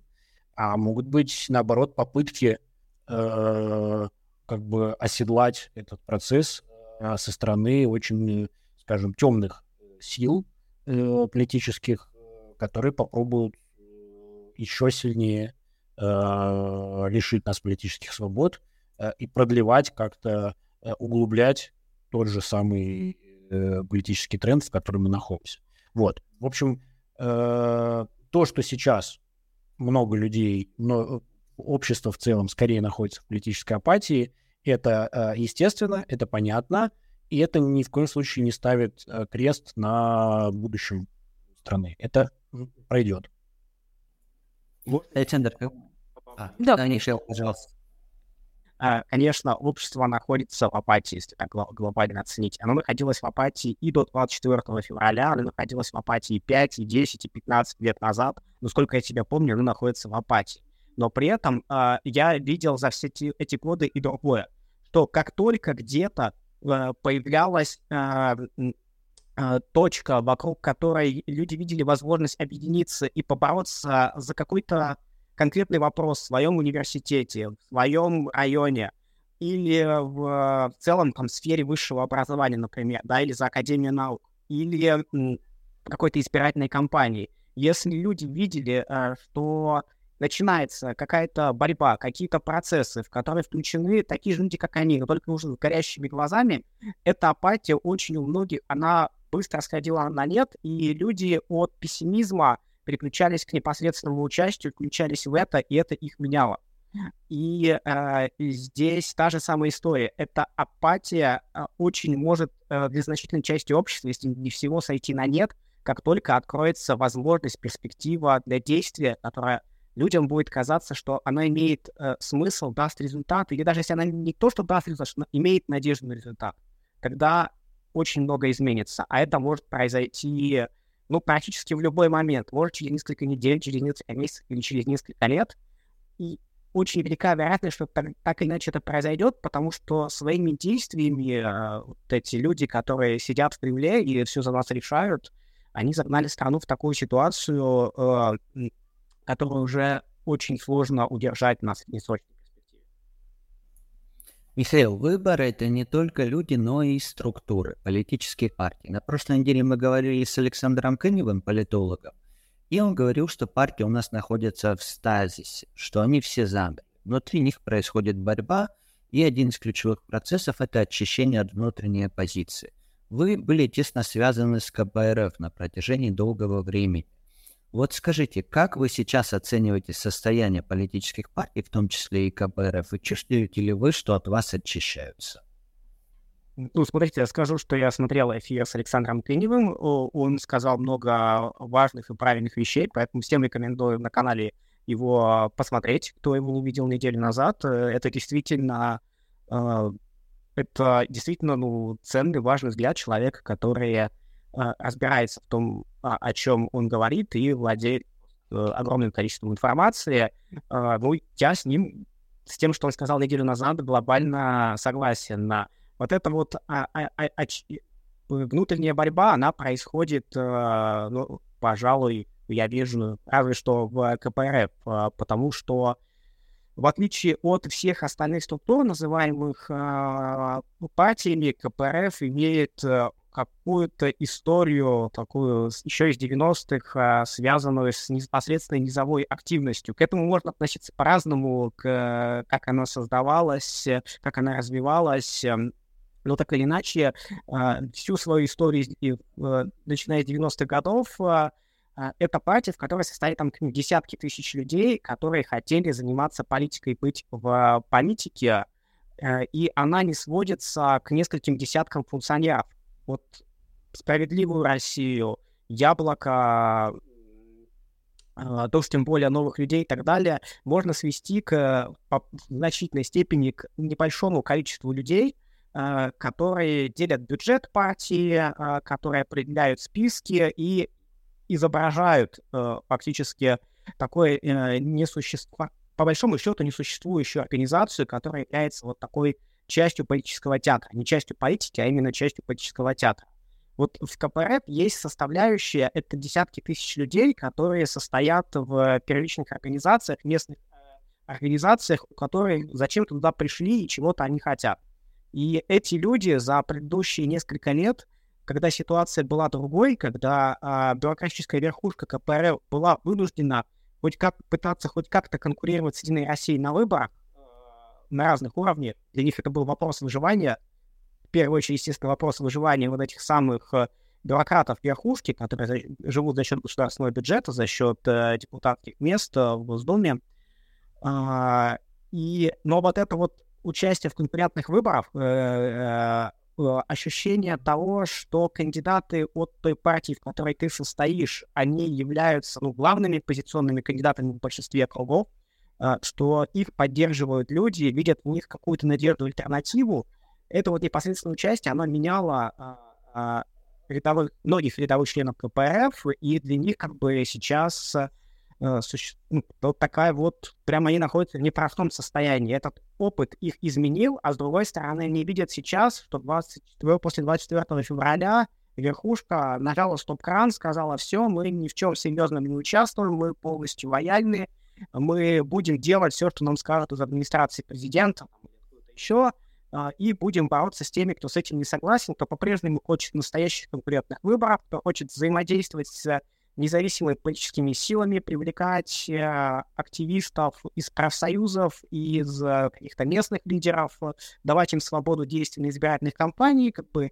Speaker 4: а могут быть, наоборот, попытки э, как бы оседлать этот процесс э, со стороны очень, скажем, темных сил, э, политических, э, которые попробуют э, еще сильнее э, лишить нас политических свобод э, и продлевать как-то, э, углублять тот же самый э, политический тренд, в котором мы находимся. Вот. В общем, э, то, что сейчас много людей, но общество в целом скорее находится в политической апатии, это э, естественно, это понятно, и это ни в коем случае не ставит э, крест на будущем страны. Это пройдет.
Speaker 3: Александр,
Speaker 2: а, да.
Speaker 3: Конечно, пожалуйста.
Speaker 5: А, конечно, общество находится в апатии, если так глобально оценить. Оно находилось в апатии и до 24 февраля, оно находилось в апатии 5, и 10, и 15 лет назад. Но сколько я себя помню, оно находится в апатии. Но при этом э, я видел за все эти, годы и другое, что как только где-то Э, появлялась точка, вокруг которой люди видели возможность объединиться и побороться за какой-то конкретный вопрос в своем университете, в своем районе или в, в целом там сфере высшего образования, например, да, или за Академию наук, или какой-то избирательной кампании. Если люди видели, э, что начинается какая-то борьба, какие-то процессы, в которые включены такие же люди, как они, но только уже с горящими глазами, эта апатия очень у многих, она быстро сходила на нет, и люди от пессимизма переключались к непосредственному участию, включались в это, и это их меняло. И э, здесь та же самая история. Эта апатия э, очень может э, для значительной части общества, если не всего, сойти на нет, как только откроется возможность, перспектива для действия, которая людям будет казаться, что она имеет э, смысл, даст результат, или даже если она не то, что даст результат, что имеет надежду на результат, тогда очень много изменится. А это может произойти, ну, практически в любой момент. Может, через несколько недель, через несколько месяцев или через несколько лет. И очень велика вероятность, что так, или иначе это произойдет, потому что своими действиями э, вот эти люди, которые сидят в Кремле и все за нас решают, они загнали страну в такую ситуацию, э, которую уже очень сложно удержать на среднесрочной.
Speaker 3: Михаил, выборы — это не только люди, но и структуры, политические партии. На прошлой неделе мы говорили с Александром Кыневым, политологом, и он говорил, что партии у нас находятся в стазисе, что они все заняты. Внутри них происходит борьба, и один из ключевых процессов – это очищение от внутренней оппозиции. Вы были тесно связаны с КПРФ на протяжении долгого времени. Вот скажите, как вы сейчас оцениваете состояние политических партий, в том числе и КПРФ, и чувствуете ли вы, что от вас очищаются?
Speaker 5: Ну, смотрите, я скажу, что я смотрел эфир с Александром Тыневым. Он сказал много важных и правильных вещей, поэтому всем рекомендую на канале его посмотреть, кто его не видел неделю назад. Э, это действительно, э, это действительно ну, ценный, важный взгляд человека, который э, разбирается в том, о чем он говорит, и владеет огромным количеством информации. Ну, я с ним, с тем, что он сказал неделю назад, глобально согласен. на вот эта вот а, а, а, а, внутренняя борьба, она происходит, а, ну, пожалуй, я вижу, разве что в КПРФ, а, потому что в отличие от всех остальных структур, называемых а, партиями, КПРФ имеет а, какую-то историю, такую еще из 90-х, связанную с непосредственной низовой активностью. К этому можно относиться по-разному, к, как она создавалась, как она развивалась. Эм, но так или иначе, а, всю свою историю, э, начиная с 90-х годов, а, а, это партия, в которой состоит там десятки тысяч людей, которые хотели заниматься политикой, быть в политике, э, и она не сводится к нескольким десяткам функционеров. Вот справедливую Россию, яблоко, то, что тем более новых людей и так далее, можно свести к, в значительной степени к небольшому количеству людей, Э, которые делят бюджет партии, э, которые определяют списки и изображают э, фактически такое несущество, по большому счету несуществующую организацию, которая является вот такой частью политического театра. Не частью политики, а именно частью политического театра. Вот в КПРФ есть составляющая, это десятки тысяч людей, которые состоят в первичных организациях, местных организациях, которые зачем-то туда пришли и чего-то они хотят. И эти люди за предыдущие несколько лет, когда ситуация была другой, когда а, бюрократическая верхушка КПРЛ была вынуждена хоть как пытаться хоть как-то конкурировать с Единой Россией на выборах э, на разных уровнях, для них это был вопрос выживания, в первую очередь, естественно, вопрос выживания вот этих самых э, бюрократов верхушки, которые живут за счет государственного бюджета, за счет э, депутатских мест э, в Госдуме. А, и, но вот это вот участие в конкурентных выборах, э, э, э, ощущение того, что кандидаты от той партии, в которой ты состоишь, они являются ну, главными позиционными кандидатами в большинстве кругов, что их поддерживают люди, видят в них какую-то надежду, альтернативу, это вот непосредственное участие, оно меняло рядовых, многих рядовых членов КПРФ, и для них как бы сейчас суще... ну, вот такая вот, прямо они находятся в непростом состоянии. Этот опыт их изменил, а с другой стороны, они видят сейчас, что 24, после 24 февраля верхушка нажала стоп-кран, сказала, все, мы ни в чем серьезном не участвуем, мы полностью лояльны, мы будем делать все, что нам скажут из администрации президента, еще, а, и будем бороться с теми, кто с этим не согласен, кто по-прежнему хочет настоящих конкурентных выборов, кто хочет взаимодействовать с независимыми политическими силами, привлекать э, активистов из профсоюзов, из э, каких-то местных лидеров, давать им свободу действий на избирательных кампаний, как бы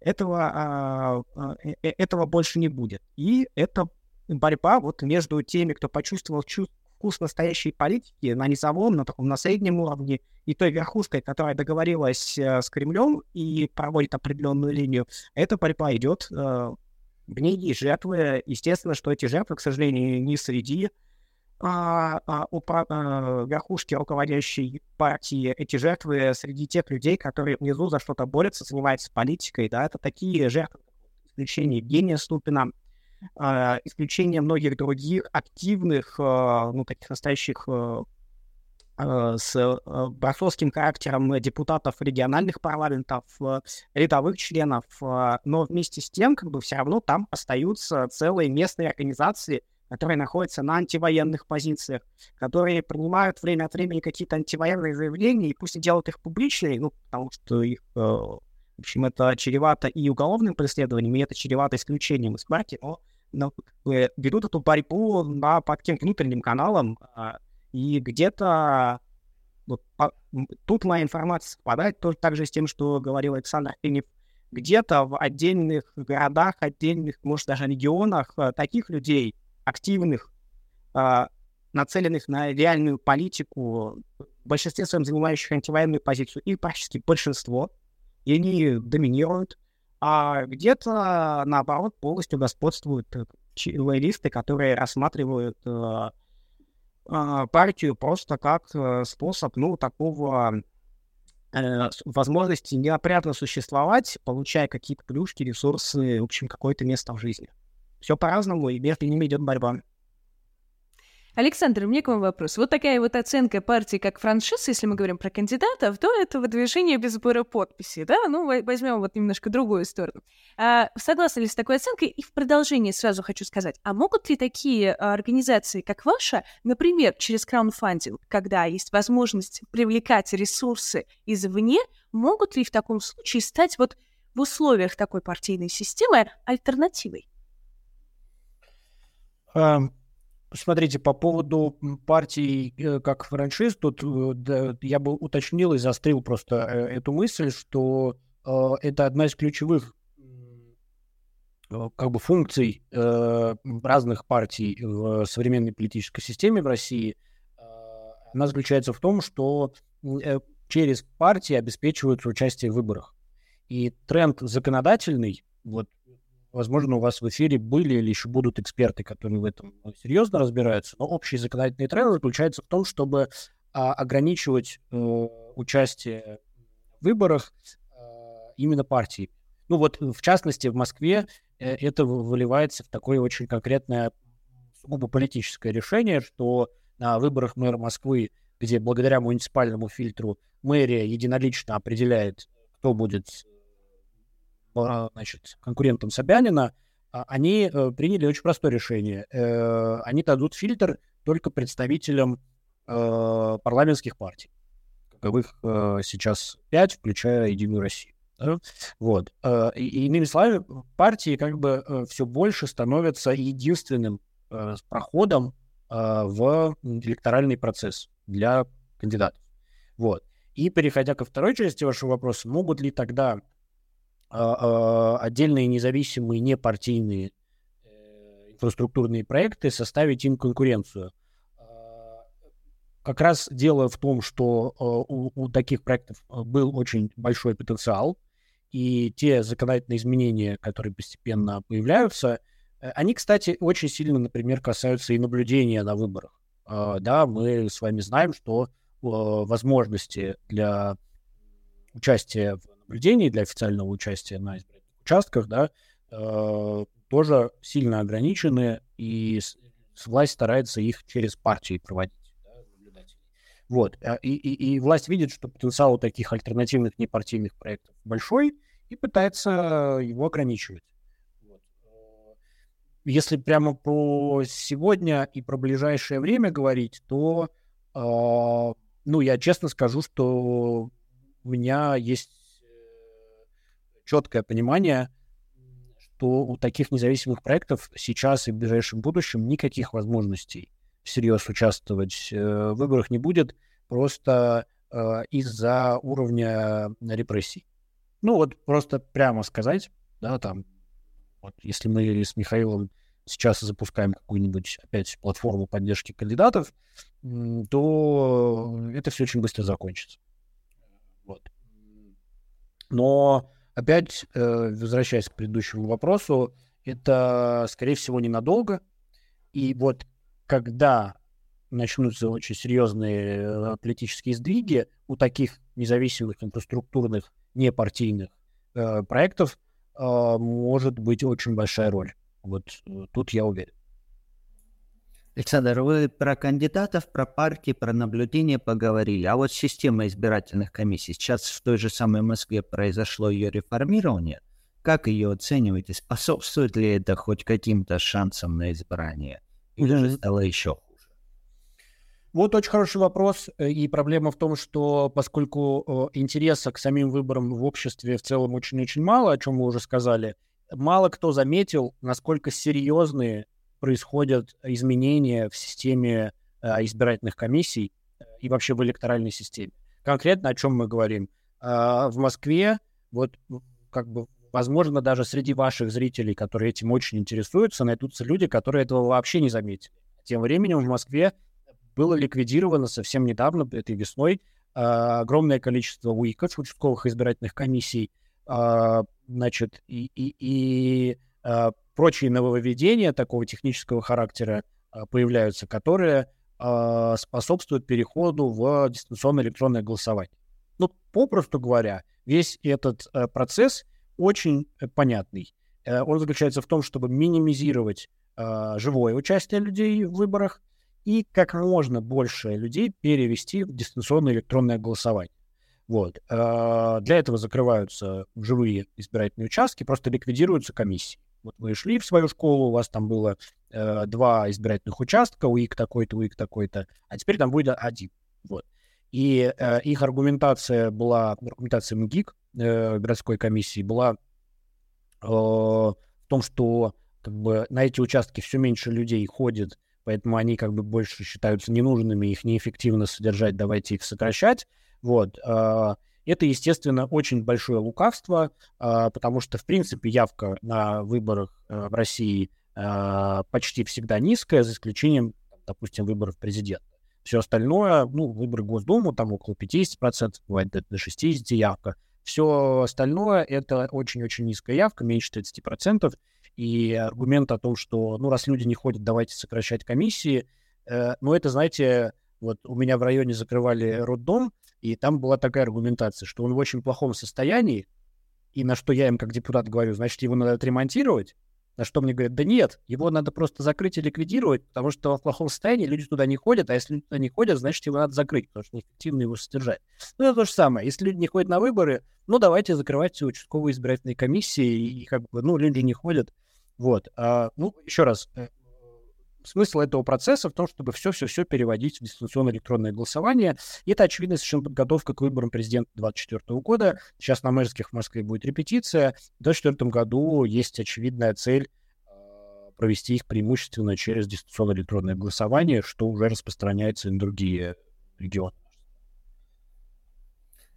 Speaker 5: этого, э, э, этого больше не будет. И это борьба вот между теми, кто почувствовал чувство вкус настоящей политики на низовом, на таком на среднем уровне, и той верхушкой, которая договорилась э, с Кремлем и проводит определенную линию, эта борьба идет э, в ней есть жертвы. Естественно, что эти жертвы, к сожалению, не среди а, а, у, а, верхушки руководящей партии. Эти жертвы среди тех людей, которые внизу за что-то борются, занимаются политикой. Да, это такие жертвы, исключение Евгения Ступина, а, исключение многих других активных, а, ну, таких настоящих а, с борцовским характером депутатов региональных парламентов, рядовых членов, но вместе с тем, как бы все равно там остаются целые местные организации, которые находятся на антивоенных позициях, которые принимают время от времени какие-то антивоенные заявления, и пусть делают их публичные, ну, потому что их в общем, это чревато и уголовным преследованием, и это чревато исключением из партии, но, но ведут эту борьбу на, по таким внутренним каналам, а, и где-то вот, по, тут моя информация совпадает тоже так с тем, что говорил Александр Пенев, где-то в отдельных городах, отдельных, может, даже регионах а, таких людей, активных, а, нацеленных на реальную политику, в большинстве своем занимающих антивоенную позицию, их практически большинство — и они доминируют, а где-то, наоборот, полностью господствуют э, лоялисты, которые рассматривают э, э, партию просто как э, способ, ну, такого возможности неопрятно существовать, получая какие-то плюшки, ресурсы, в общем, какое-то место в жизни. Все по-разному, и между ними идет борьба.
Speaker 2: Александр, меня к вам вопрос. Вот такая вот оценка партии как франшиз, если мы говорим про кандидатов, до этого движения без сбора подписи, да? Ну, возьмем вот немножко другую сторону. А, согласны ли с такой оценкой? И в продолжение сразу хочу сказать, а могут ли такие а, организации, как ваша, например, через краундфандинг, когда есть возможность привлекать ресурсы извне, могут ли в таком случае стать вот в условиях такой партийной системы альтернативой?
Speaker 4: Um Смотрите, по поводу партий э, как франшиз, тут э, да, я бы уточнил и заострил просто э, эту мысль, что э, это одна из ключевых как бы функций э, разных партий в современной политической системе в России. Она заключается в том, что э, через партии обеспечиваются участие в выборах. И тренд законодательный, вот Возможно, у вас в эфире были или еще будут эксперты, которые в этом ну, серьезно разбираются. Но общий законодательный тренд заключается в том, чтобы а, ограничивать э, участие в выборах э, именно партии. Ну вот, в частности, в Москве э, это выливается в такое очень конкретное сугубо политическое решение, что на выборах мэра Москвы, где благодаря муниципальному фильтру мэрия единолично определяет, кто будет значит, конкурентом Собянина, а, они э, приняли очень простое решение. Э, они дадут фильтр только представителям э, парламентских партий, каковых сейчас пять, включая Единую Россию. Вот. И, иными словами, партии как бы все больше становятся единственным проходом в электоральный процесс для кандидатов. Вот. И переходя ко второй части вашего вопроса, могут ли тогда а, а, отдельные независимые, непартийные э, инфраструктурные проекты составить им конкуренцию. А, как раз дело в том, что у, у таких проектов был очень большой потенциал, и те законодательные изменения, которые постепенно появляются, э, они, кстати, очень сильно, например, касаются и наблюдения на выборах. Да, мы с вами знаем, что возможности для участия в наблюдений для официального участия на участках, да, э, тоже сильно ограничены, и с, власть старается их через партии проводить. Да, вот. А, и, и, и власть видит, что потенциал у таких альтернативных непартийных проектов большой, и пытается его ограничивать. Э, если прямо про сегодня и про ближайшее время говорить, то, э, ну, я честно скажу, что у меня есть четкое понимание, что у таких независимых проектов сейчас и в ближайшем будущем никаких возможностей всерьез участвовать э, в выборах не будет просто э, из-за уровня репрессий. Ну вот просто прямо сказать, да, там, вот если мы с Михаилом сейчас запускаем какую-нибудь опять платформу поддержки кандидатов, то это все очень быстро закончится. Вот. Но опять, э, возвращаясь к предыдущему вопросу, это, скорее всего, ненадолго. И вот когда начнутся очень серьезные э, политические сдвиги у таких независимых инфраструктурных непартийных э, проектов, э, может быть очень большая роль. Вот э, тут я уверен.
Speaker 3: Александр, вы про кандидатов, про партии, про наблюдение поговорили. А вот система избирательных комиссий. Сейчас в той же самой Москве произошло ее реформирование. Как ее оцениваете? Способствует ли это хоть каким-то шансам на избрание? Или же стало еще хуже?
Speaker 4: Вот очень хороший вопрос. Э, и проблема в том, что поскольку интереса к самим выборам в обществе в целом очень-очень мало, о чем мы уже сказали, мало кто заметил, насколько серьезные происходят изменения в системе э, избирательных комиссий э, и вообще в электоральной системе. Конкретно о чем мы говорим? Э, в Москве, вот как бы, возможно, даже среди ваших зрителей, которые этим очень интересуются, найдутся люди, которые этого вообще не заметили. Тем временем в Москве было ликвидировано совсем недавно, этой весной, э, огромное количество УИКов, участковых избирательных комиссий, э, значит, и, и, и прочие нововведения такого технического характера а, появляются, которые а, способствуют переходу в дистанционное электронное голосование. Ну, попросту говоря, весь этот э, процесс очень э, понятный. Э, он заключается в том, чтобы минимизировать живое участие людей в выборах и как можно больше людей перевести в дистанционное электронное голосование. Вот. Для этого закрываются живые избирательные участки, просто ликвидируются комиссии. Вот вы шли в свою школу, у вас там было э, два избирательных участка, УИК такой-то, УИК такой-то, а теперь там будет один. Вот. И э, их аргументация была, аргументация МГИК, э, городской комиссии, была э, в том, что как бы, на эти участки все меньше людей ходит, поэтому они как бы больше считаются ненужными, их неэффективно содержать, давайте их сокращать. Вот. Э, это, естественно, очень большое лукавство, а, потому что, в принципе, явка на выборах э, в России а, почти всегда низкая, за исключением, допустим, выборов президента. Все остальное, ну, выборы Госдумы, там около 50%, бывает до 60% явка. Все остальное — это очень-очень низкая явка, меньше 30%. И аргумент о том, что, ну, раз люди не ходят, давайте сокращать комиссии, э, ну, это, знаете, вот у меня в районе закрывали роддом, и там была такая аргументация, что он в очень плохом состоянии, и на что я им как депутат говорю, значит, его надо отремонтировать, на что мне говорят, да нет, его надо просто закрыть и ликвидировать, потому что он в плохом состоянии, люди туда не ходят, а если люди туда не ходят, значит, его надо закрыть, потому что неэффективно его содержать. Ну, это то же самое. Если люди не ходят на выборы, ну, давайте закрывать все участковые избирательные комиссии, и как бы, ну, люди не ходят. Вот. А, ну, еще раз, э, смысл этого процесса в том, чтобы все-все-все переводить в дистанционное электронное голосование. И это, очевидно, совершенно подготовка к выборам президента 2024 года. Сейчас на мэрских в Москве будет репетиция. В 2024 году есть очевидная цель а, провести их преимущественно через дистанционное электронное голосование, что уже распространяется на другие регионы.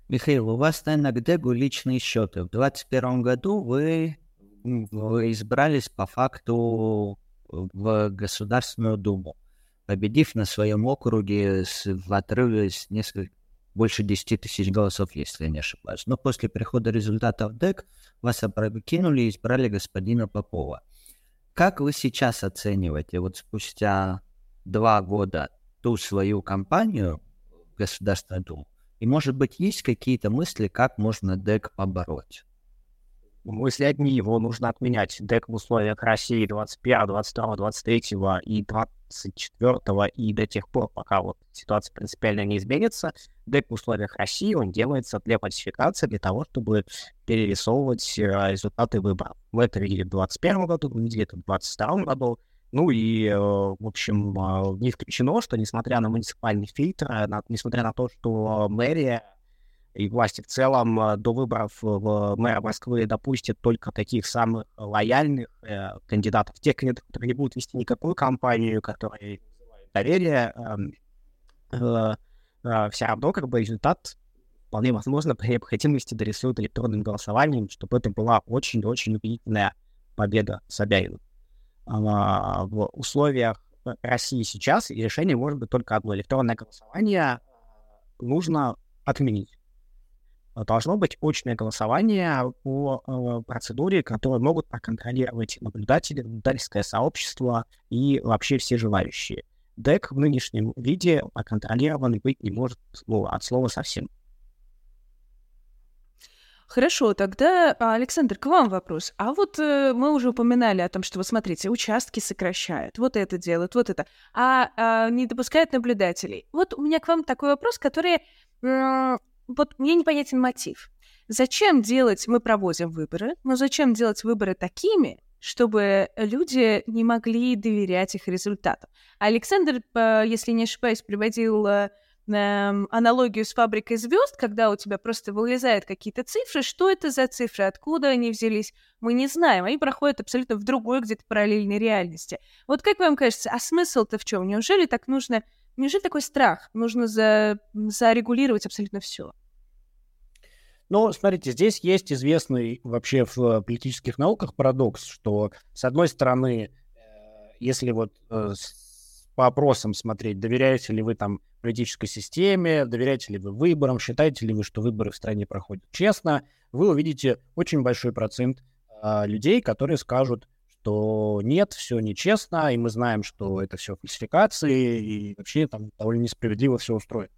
Speaker 3: Михаил, у вас на НГДГу личные счеты. В 2021 году вы, вы избрались по факту в Государственную Думу, победив на своем округе с, в отрыве с несколько, больше 10 тысяч голосов, если я не ошибаюсь. Но после прихода результатов ДЭК вас опрокинули и избрали господина Попова. Как вы сейчас оцениваете, вот спустя два года, ту свою кампанию в Государственную Думу? И, может быть, есть какие-то мысли, как можно ДЭК побороть?
Speaker 5: Мысли одни, его нужно отменять. ДЭК в условиях России 21, 22, 23 и 24 и до тех пор, пока вот ситуация принципиально не изменится, ДЭК в условиях России, он делается для модификации, для того, чтобы перерисовывать э, результаты выборов. В это видели в 2021 году, мы видели это в 2022 году. Ну и, э, в общем, э, не исключено, что несмотря на муниципальный фильтр, несмотря на то, что мэрия и власти в целом э, до выборов в мэра Москвы допустят только таких самых лояльных э, кандидатов, тех кандидатов, которые не будут вести никакую кампанию, которые доверие, эм, э, э, все равно как бы результат вполне возможно при необходимости дорисуют электронным голосованием, чтобы это была очень-очень убедительная победа Собянина. А, в условиях России сейчас решение может быть только одно. Электронное голосование нужно отменить. Должно быть очное голосование по э, процедуре, которую могут проконтролировать наблюдатели, наблюдательское сообщество и вообще все желающие. ДЭК в нынешнем виде проконтролирован быть не может ну, от слова совсем.
Speaker 2: Хорошо, тогда, Александр, к вам вопрос. А вот э, мы уже упоминали о том, что, вот смотрите, участки сокращают, вот это делают, вот это, а, а не допускают наблюдателей. Вот у меня к вам такой вопрос, который... Вот мне непонятен мотив. Зачем делать, мы проводим выборы, но зачем делать выборы такими, чтобы люди не могли доверять их результатам? Александр, э, если не ошибаюсь, приводил э, эм, аналогию с фабрикой звезд, когда у тебя просто вылезают какие-то цифры, что это за цифры, откуда они взялись, мы не знаем. Они проходят абсолютно в другой где-то параллельной реальности. Вот как вам кажется, а смысл-то в чем? Неужели так нужно, неужели такой страх? Нужно за, зарегулировать абсолютно все.
Speaker 4: Ну, смотрите, здесь есть известный вообще в политических науках парадокс, что, с одной стороны, э, если вот э, по опросам смотреть, доверяете ли вы там политической системе, доверяете ли вы выборам, считаете ли вы, что выборы в стране проходят честно, вы увидите очень большой процент а, людей, которые скажут, что нет, все нечестно, и мы знаем, что это все фальсификации, и вообще там довольно несправедливо все устроено.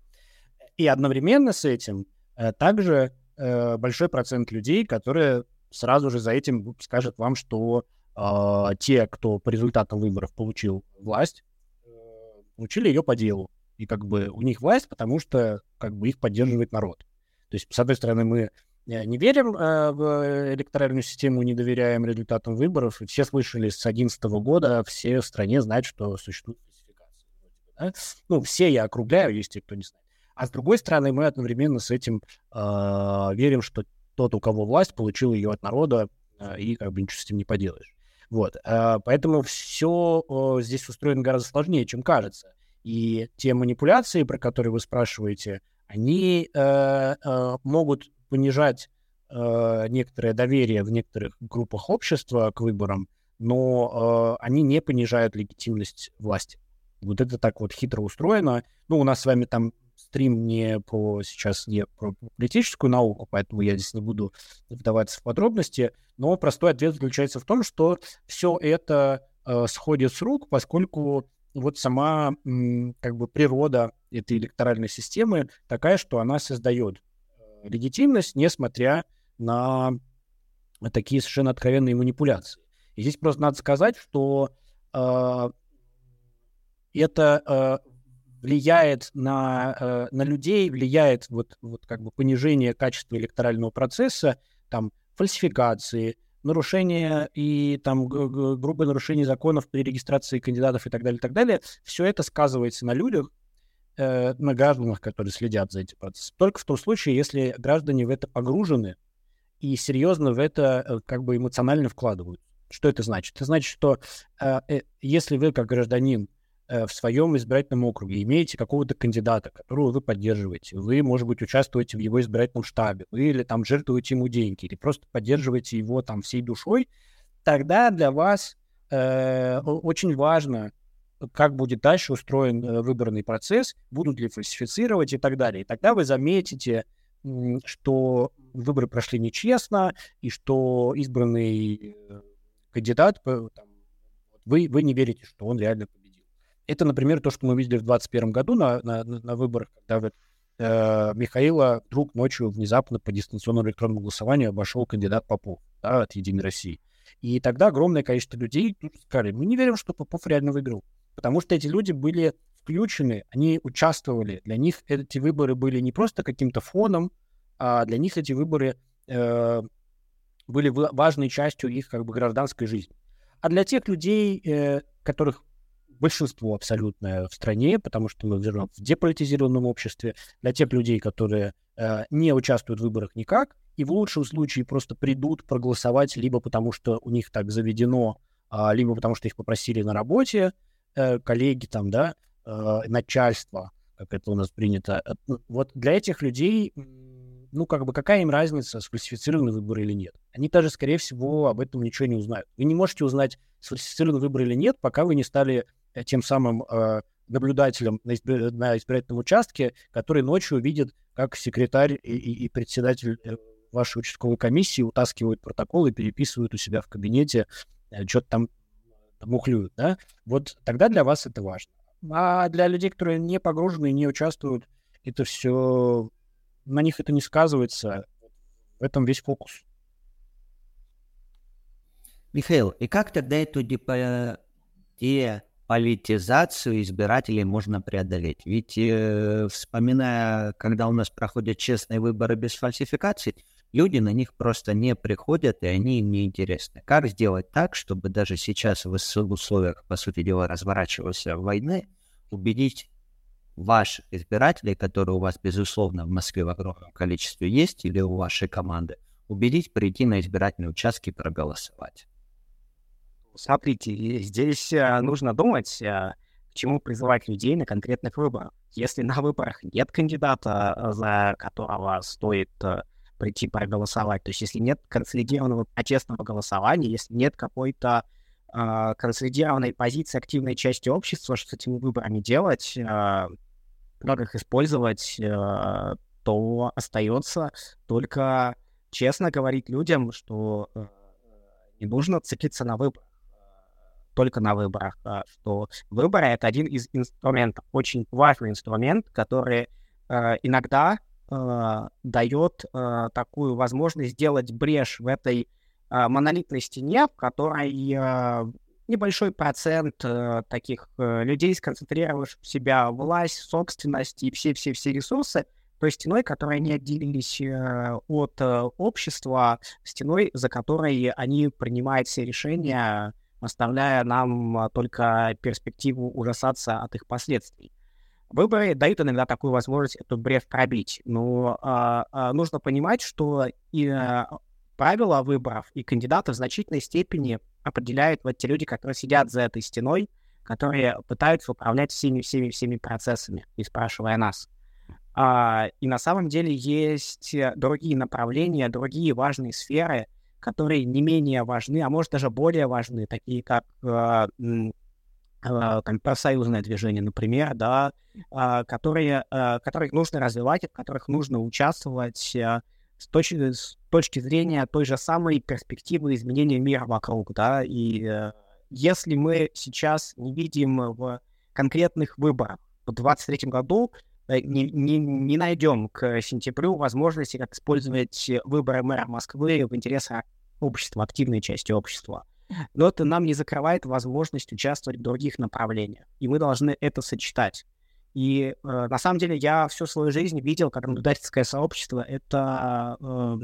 Speaker 4: И одновременно с этим э, также э, большой процент людей, которые сразу же за этим скажут вам, что э, те, кто по результатам выборов получил власть, э, получили ее по делу и как бы у них власть, потому что как бы их поддерживает народ. То есть, с одной стороны, мы не верим э, в электоральную систему, не доверяем результатам выборов. Все слышали с 2011 года, все в стране знают, что существует фальсификация. Ну, все я округляю, есть те, кто не знает. А с другой стороны, мы одновременно с этим э, верим, что тот, у кого власть, получил ее от народа, э, и как бы ничего с этим не поделаешь. Вот. Э, поэтому все э, здесь устроено гораздо сложнее, чем кажется. И те манипуляции, про которые вы спрашиваете, они э, э, могут понижать э, некоторое доверие в некоторых группах общества к выборам, но э, они не понижают легитимность власти. Вот это так вот хитро устроено. Ну, у нас с вами там стрим не про сейчас не про политическую науку, поэтому я здесь не буду вдаваться в подробности. Но простой ответ заключается в том, что все это э, сходит с рук, поскольку вот сама как бы природа этой электоральной системы такая, что она создает легитимность, несмотря на такие совершенно откровенные манипуляции. И здесь просто надо сказать, что э, это э, влияет на, э, на людей, влияет вот, вот как бы понижение качества электорального процесса, там фальсификации, нарушения и там грубое нарушение законов при регистрации кандидатов и так далее, и так далее, все это сказывается на людях, э, на гражданах, которые следят за этим процессом. Только в том случае, если граждане в это погружены и серьезно в это э, как бы эмоционально вкладывают. Что это значит? Это значит, что э, э, если вы как гражданин Э, в своем избирательном округе имеете какого-то кандидата, которого вы поддерживаете, вы, может быть, участвуете в его избирательном штабе, вы или там жертвуете ему деньги, или просто поддерживаете его там всей душой, тогда для вас э, очень важно, как будет дальше устроен э, выборный процесс, будут ли фальсифицировать и так далее. И тогда вы заметите, что выборы прошли нечестно, и что избранный э, кандидат, там, вы, вы не верите, что он реально это, например, то, что мы видели в 2021 году на, на, на выборах, когда э, Михаила вдруг ночью внезапно по дистанционному электронному голосованию обошел кандидат Попов да, от «Единой России». И тогда огромное количество людей сказали, мы не верим, что Попов реально выиграл. Потому что эти люди были включены, они участвовали. Для них эти выборы были не просто каким-то фоном, а для них эти выборы э, были важной частью их как бы гражданской жизни. А для тех людей, э, которых большинство абсолютное в стране, потому что мы живем в деполитизированном обществе. Для тех людей, которые э, не участвуют в выборах никак, и в лучшем случае просто придут проголосовать либо потому, что у них так заведено, э, либо потому, что их попросили на работе, э, коллеги там, да, э, начальство, как это у нас принято. Э, ну, вот для этих людей, ну, как бы, какая им разница, сфальсифицированы выборы или нет? Они даже, скорее всего, об этом ничего не узнают. Вы не можете узнать, сфальсифицированы выборы или нет, пока вы не стали тем самым наблюдателем на, избир... на избирательном участке, который ночью видит, как секретарь и, и, и председатель вашей участковой комиссии утаскивают протоколы, переписывают у себя в кабинете, что-то там мухлюют, да? Вот тогда для вас это важно. А для людей, которые не погружены и не участвуют, это все... На них это не сказывается. В этом весь фокус.
Speaker 3: Михаил, и как тогда эту депо... политизацию избирателей можно преодолеть? Ведь, э, вспоминая, когда у нас проходят честные выборы без фальсификаций, люди на них просто не приходят, и они им не интересны. Как сделать так, чтобы даже сейчас в условиях, по сути дела, разворачивавшейся войны, убедить ваших избирателей, которые у вас, безусловно, в Москве в огромном количестве есть, или у вашей команды, убедить прийти на избирательные участки и проголосовать?
Speaker 5: Смотрите, здесь э, нужно думать, э, к чему призывать людей на конкретных выборах. Если на выборах нет кандидата, э, за которого стоит прийти проголосовать. То есть если нет консолидированного протестного голосования, если нет какой-то э, консолидированной позиции активной части общества, что с этими выборами делать, э, как их использовать, э, то остается только честно говорить людям, что э, не нужно цепиться на выбор только на выборах, что выборы — это один из инструментов, очень важный инструмент, который э, иногда э, дает э, такую возможность сделать брешь в этой э, монолитной стене, в которой э, небольшой процент э, таких э, людей, сконцентрировавших в себя власть, собственность и все-все-все ресурсы, той стеной, которой они отделились э, от э, общества, стеной, за которой они принимают все решения, оставляя нам только перспективу ужасаться от их последствий. Выборы дают иногда такую возможность эту брев пробить, но а, а, нужно понимать, что и а, правила выборов и кандидаты в значительной степени определяют вот те люди, которые сидят за этой стеной, которые пытаются управлять всеми-всеми-всеми процессами, не спрашивая нас. А, и на самом деле есть другие направления, другие важные сферы, которые не менее важны, а может даже более важны, такие как э, э, там, профсоюзное движение, например, да, э, которые, э, которых нужно развивать, в которых нужно участвовать э, с, точки, с точки зрения той же самой перспективы изменения мира вокруг, да, и э, если мы сейчас не видим в конкретных выборах в 2023 году Э, не, не, не найдем к сентябрю возможности, как использовать выборы мэра Москвы в интересах общества, активной части общества. Но это нам не закрывает возможность участвовать в других направлениях. И мы должны это сочетать. И э, на самом деле я всю свою жизнь видел, как наблюдательское сообщество это э,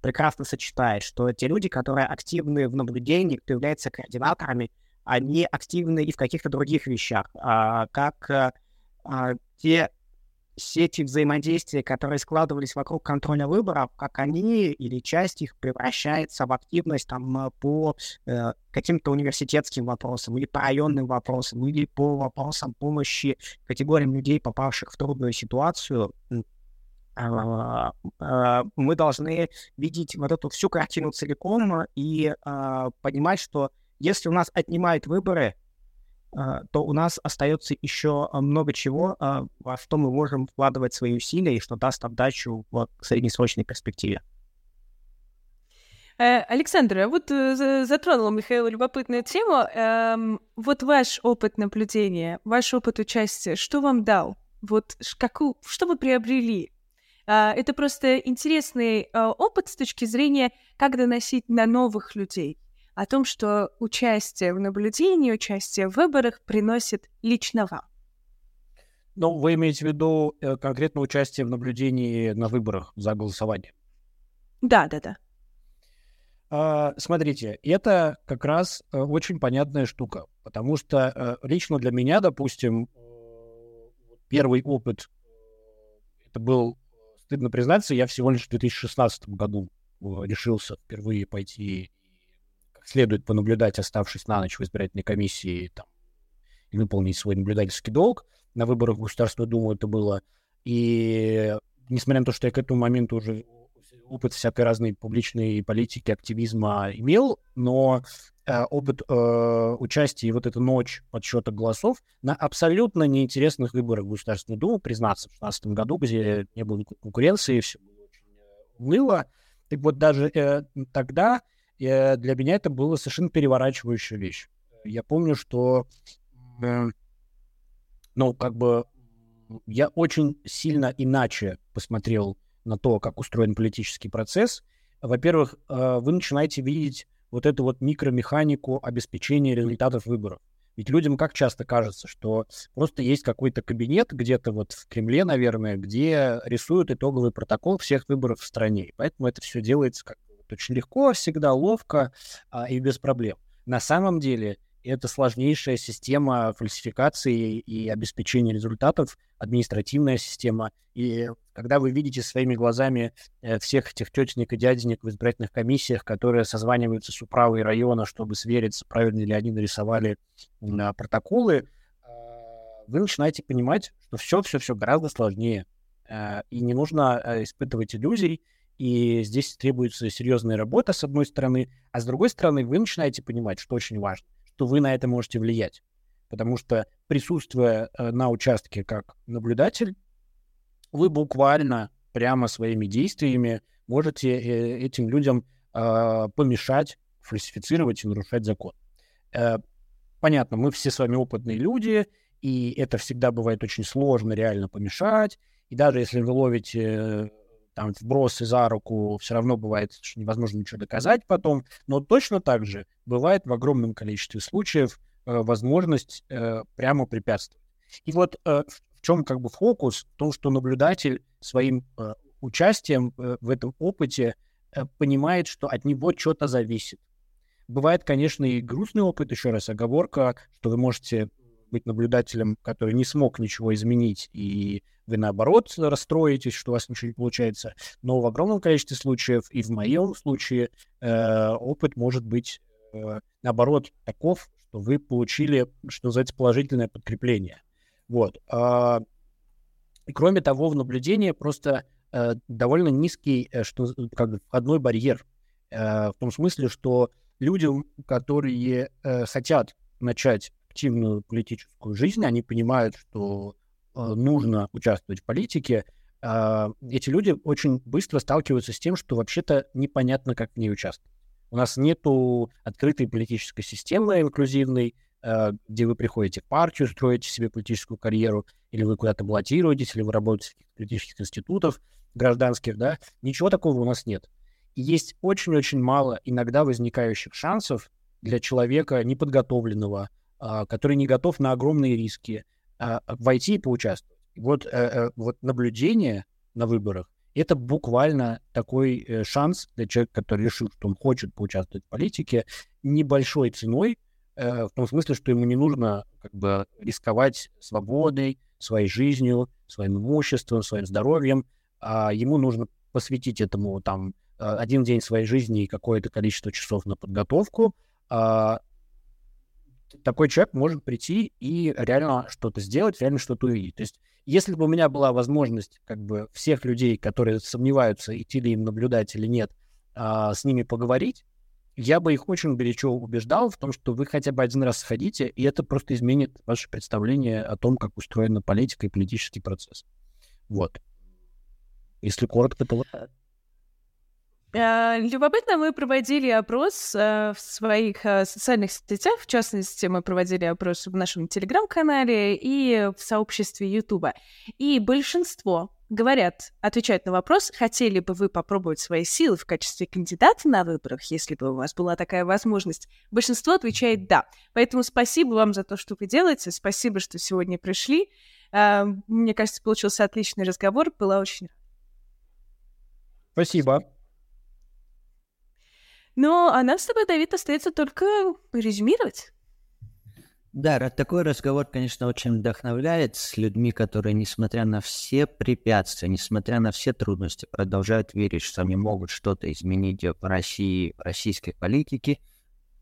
Speaker 5: прекрасно сочетает, что те люди, которые активны в наблюдении, кто является координаторами, они активны и в каких-то других вещах, а, как а, те сети взаимодействия, которые складывались вокруг контроля выборов, как они или часть их превращается в активность там, по э, каким-то университетским вопросам или по районным вопросам или по вопросам помощи категориям людей, попавших в трудную ситуацию, а, а, мы должны видеть вот эту всю картину целиком и а, понимать, что если у нас отнимают выборы, то у нас остается еще а, много чего, а, во что мы можем вкладывать свои усилия и что даст отдачу в среднесрочной перспективе.
Speaker 2: Э, Александр, а вот э, затронул Михаил любопытную тему. Эм, вот ваш опыт наблюдения, ваш опыт участия, что вам дал? Вот какую, что вы приобрели? Это просто интересный опыт с точки зрения, как доносить на новых людей о том, что участие в наблюдении, участие в выборах приносит лично вам.
Speaker 4: Ну, вы имеете в виду э, конкретно участие в наблюдении на выборах за голосование?
Speaker 2: Да, да, да.
Speaker 4: А, смотрите, это как раз э, очень понятная штука, потому что э, лично для меня, допустим, первый опыт это был стыдно признаться, я всего лишь в 2016 году решился впервые пойти как следует понаблюдать, оставшись на ночь в избирательной комиссии, там, и выполнить свой наблюдательский долг. На выборах в Государственную Думу это было. И несмотря на то, что я к этому моменту уже опыт всякой разной публичной политики, активизма имел, но э, опыт э, участия и вот эта ночь подсчета голосов на абсолютно неинтересных выборах в Государственную Думу, признаться, в 2016 году, где не было конкуренции, все было очень э, уныло. Так вот, даже э, тогда э, для меня это было совершенно переворачивающая вещь. Я помню, что, ну, как бы я очень сильно иначе посмотрел на то, как устроен политический процесс, во-первых, э, вы начинаете видеть вот эту вот микромеханику обеспечения результатов выборов. Ведь людям как часто кажется, что просто есть какой-то кабинет где-то вот в Кремле, наверное, где рисуют итоговый протокол всех выборов в стране. И поэтому это все делается как очень легко, всегда ловко а, и без проблем. На самом деле это сложнейшая система фальсификации и обеспечения результатов, административная система. И когда вы видите своими глазами э, всех этих тетенек и дяденек в избирательных комиссиях, которые созваниваются с управой района, чтобы свериться, правильно ли они нарисовали э, протоколы, э, вы начинаете понимать, что все-все-все гораздо сложнее. Э, и не нужно испытывать иллюзий, и здесь требуется серьезная работа, с одной стороны, а с другой стороны, вы начинаете понимать, что очень важно то вы на это можете влиять. Потому что присутствуя э, на участке как наблюдатель, вы буквально прямо своими действиями можете э, этим людям э, помешать фальсифицировать и нарушать закон. Понятно, мы все с вами опытные люди, и это всегда бывает очень сложно реально помешать. И даже если вы ловите там вбросы за руку, все равно бывает, что невозможно ничего доказать потом. Но точно так же бывает в огромном количестве случаев э, возможность э, прямо препятствовать. И вот э, в чем как бы фокус? В том, что наблюдатель своим э, участием э, в этом опыте э, понимает, что от него что-то зависит. Бывает, конечно, и грустный опыт, еще раз оговорка, что вы можете быть наблюдателем, который не смог ничего изменить, и вы, наоборот, расстроитесь, что у вас ничего не получается. Но в огромном количестве случаев, и в моем случае, э, опыт может быть, э, наоборот, таков, что вы получили, что называется, положительное подкрепление. Вот. И кроме того, в наблюдении просто э, довольно низкий э, что, как бы, входной барьер. Э, в том смысле, что людям, которые э, хотят начать активную политическую жизнь, они понимают, что э, нужно участвовать в политике, э, эти люди очень быстро сталкиваются с тем, что вообще-то непонятно, как в ней участвовать. У нас нету открытой политической системы инклюзивной, э, где вы приходите в партию, строите себе политическую карьеру, или вы куда-то баллотируетесь, или вы работаете в политических институтах гражданских, да, ничего такого у нас нет. И есть очень-очень мало иногда возникающих шансов для человека неподготовленного, а, который не готов на огромные риски а, войти и поучаствовать. Вот, э, э, вот наблюдение на выборах — это буквально такой э, шанс для человека, который решил, что он хочет поучаствовать в политике, небольшой ценой, в том смысле, что ему не нужно как бы рисковать свободой, своей жизнью, своим имуществом, своим здоровьем, а ему нужно посвятить этому там один день своей жизни и какое-то количество часов на подготовку, а такой человек может прийти и реально что-то сделать, реально что-то увидеть. То есть, если бы у меня была возможность как бы всех людей, которые сомневаются, идти ли им наблюдать или нет, а, с ними поговорить, я бы их очень горячо убеждал в том, что вы хотя бы один раз сходите, и это просто изменит ваше представление о том, как устроена политика и политический процесс. Вот. Если коротко, то
Speaker 2: а, любопытно, мы проводили опрос э, в своих э, социальных сетях, в частности, мы проводили опрос в нашем телеграм-канале и в сообществе Ютуба. И большинство говорят, отвечают на вопрос, хотели бы вы попробовать свои силы в качестве кандидата на выборах, если бы у вас была такая возможность. Большинство отвечает «да». Поэтому спасибо вам за то, что вы делаете, спасибо, что сегодня пришли. Мне кажется, получился отличный разговор, была очень
Speaker 4: Спасибо.
Speaker 2: Ну, а нам с тобой, Давид, остается только резюмировать.
Speaker 3: Да, такой разговор, конечно, очень вдохновляет с людьми, которые, несмотря на все препятствия, несмотря на все трудности, продолжают верить, что они могут что-то изменить в России, в российской политике,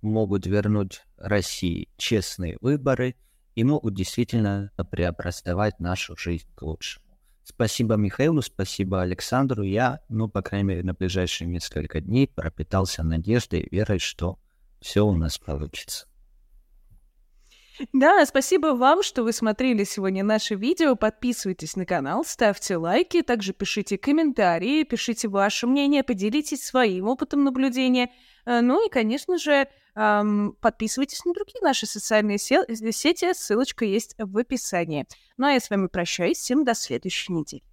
Speaker 3: могут вернуть России честные выборы и могут действительно преобразовать нашу жизнь к лучшему. Спасибо Михаилу, спасибо Александру. Я, ну, по крайней мере, на ближайшие несколько дней пропитался надеждой и верой, что все у нас получится.
Speaker 2: Да, спасибо вам, что вы смотрели сегодня наше видео. Подписывайтесь на канал, ставьте лайки, также пишите комментарии, пишите ваше мнение, поделитесь своим опытом наблюдения. Э, ну и, конечно же, подписывайтесь на другие наши социальные сети, ссылочка есть в описании. Ну а я с вами прощаюсь, всем до следующей недели.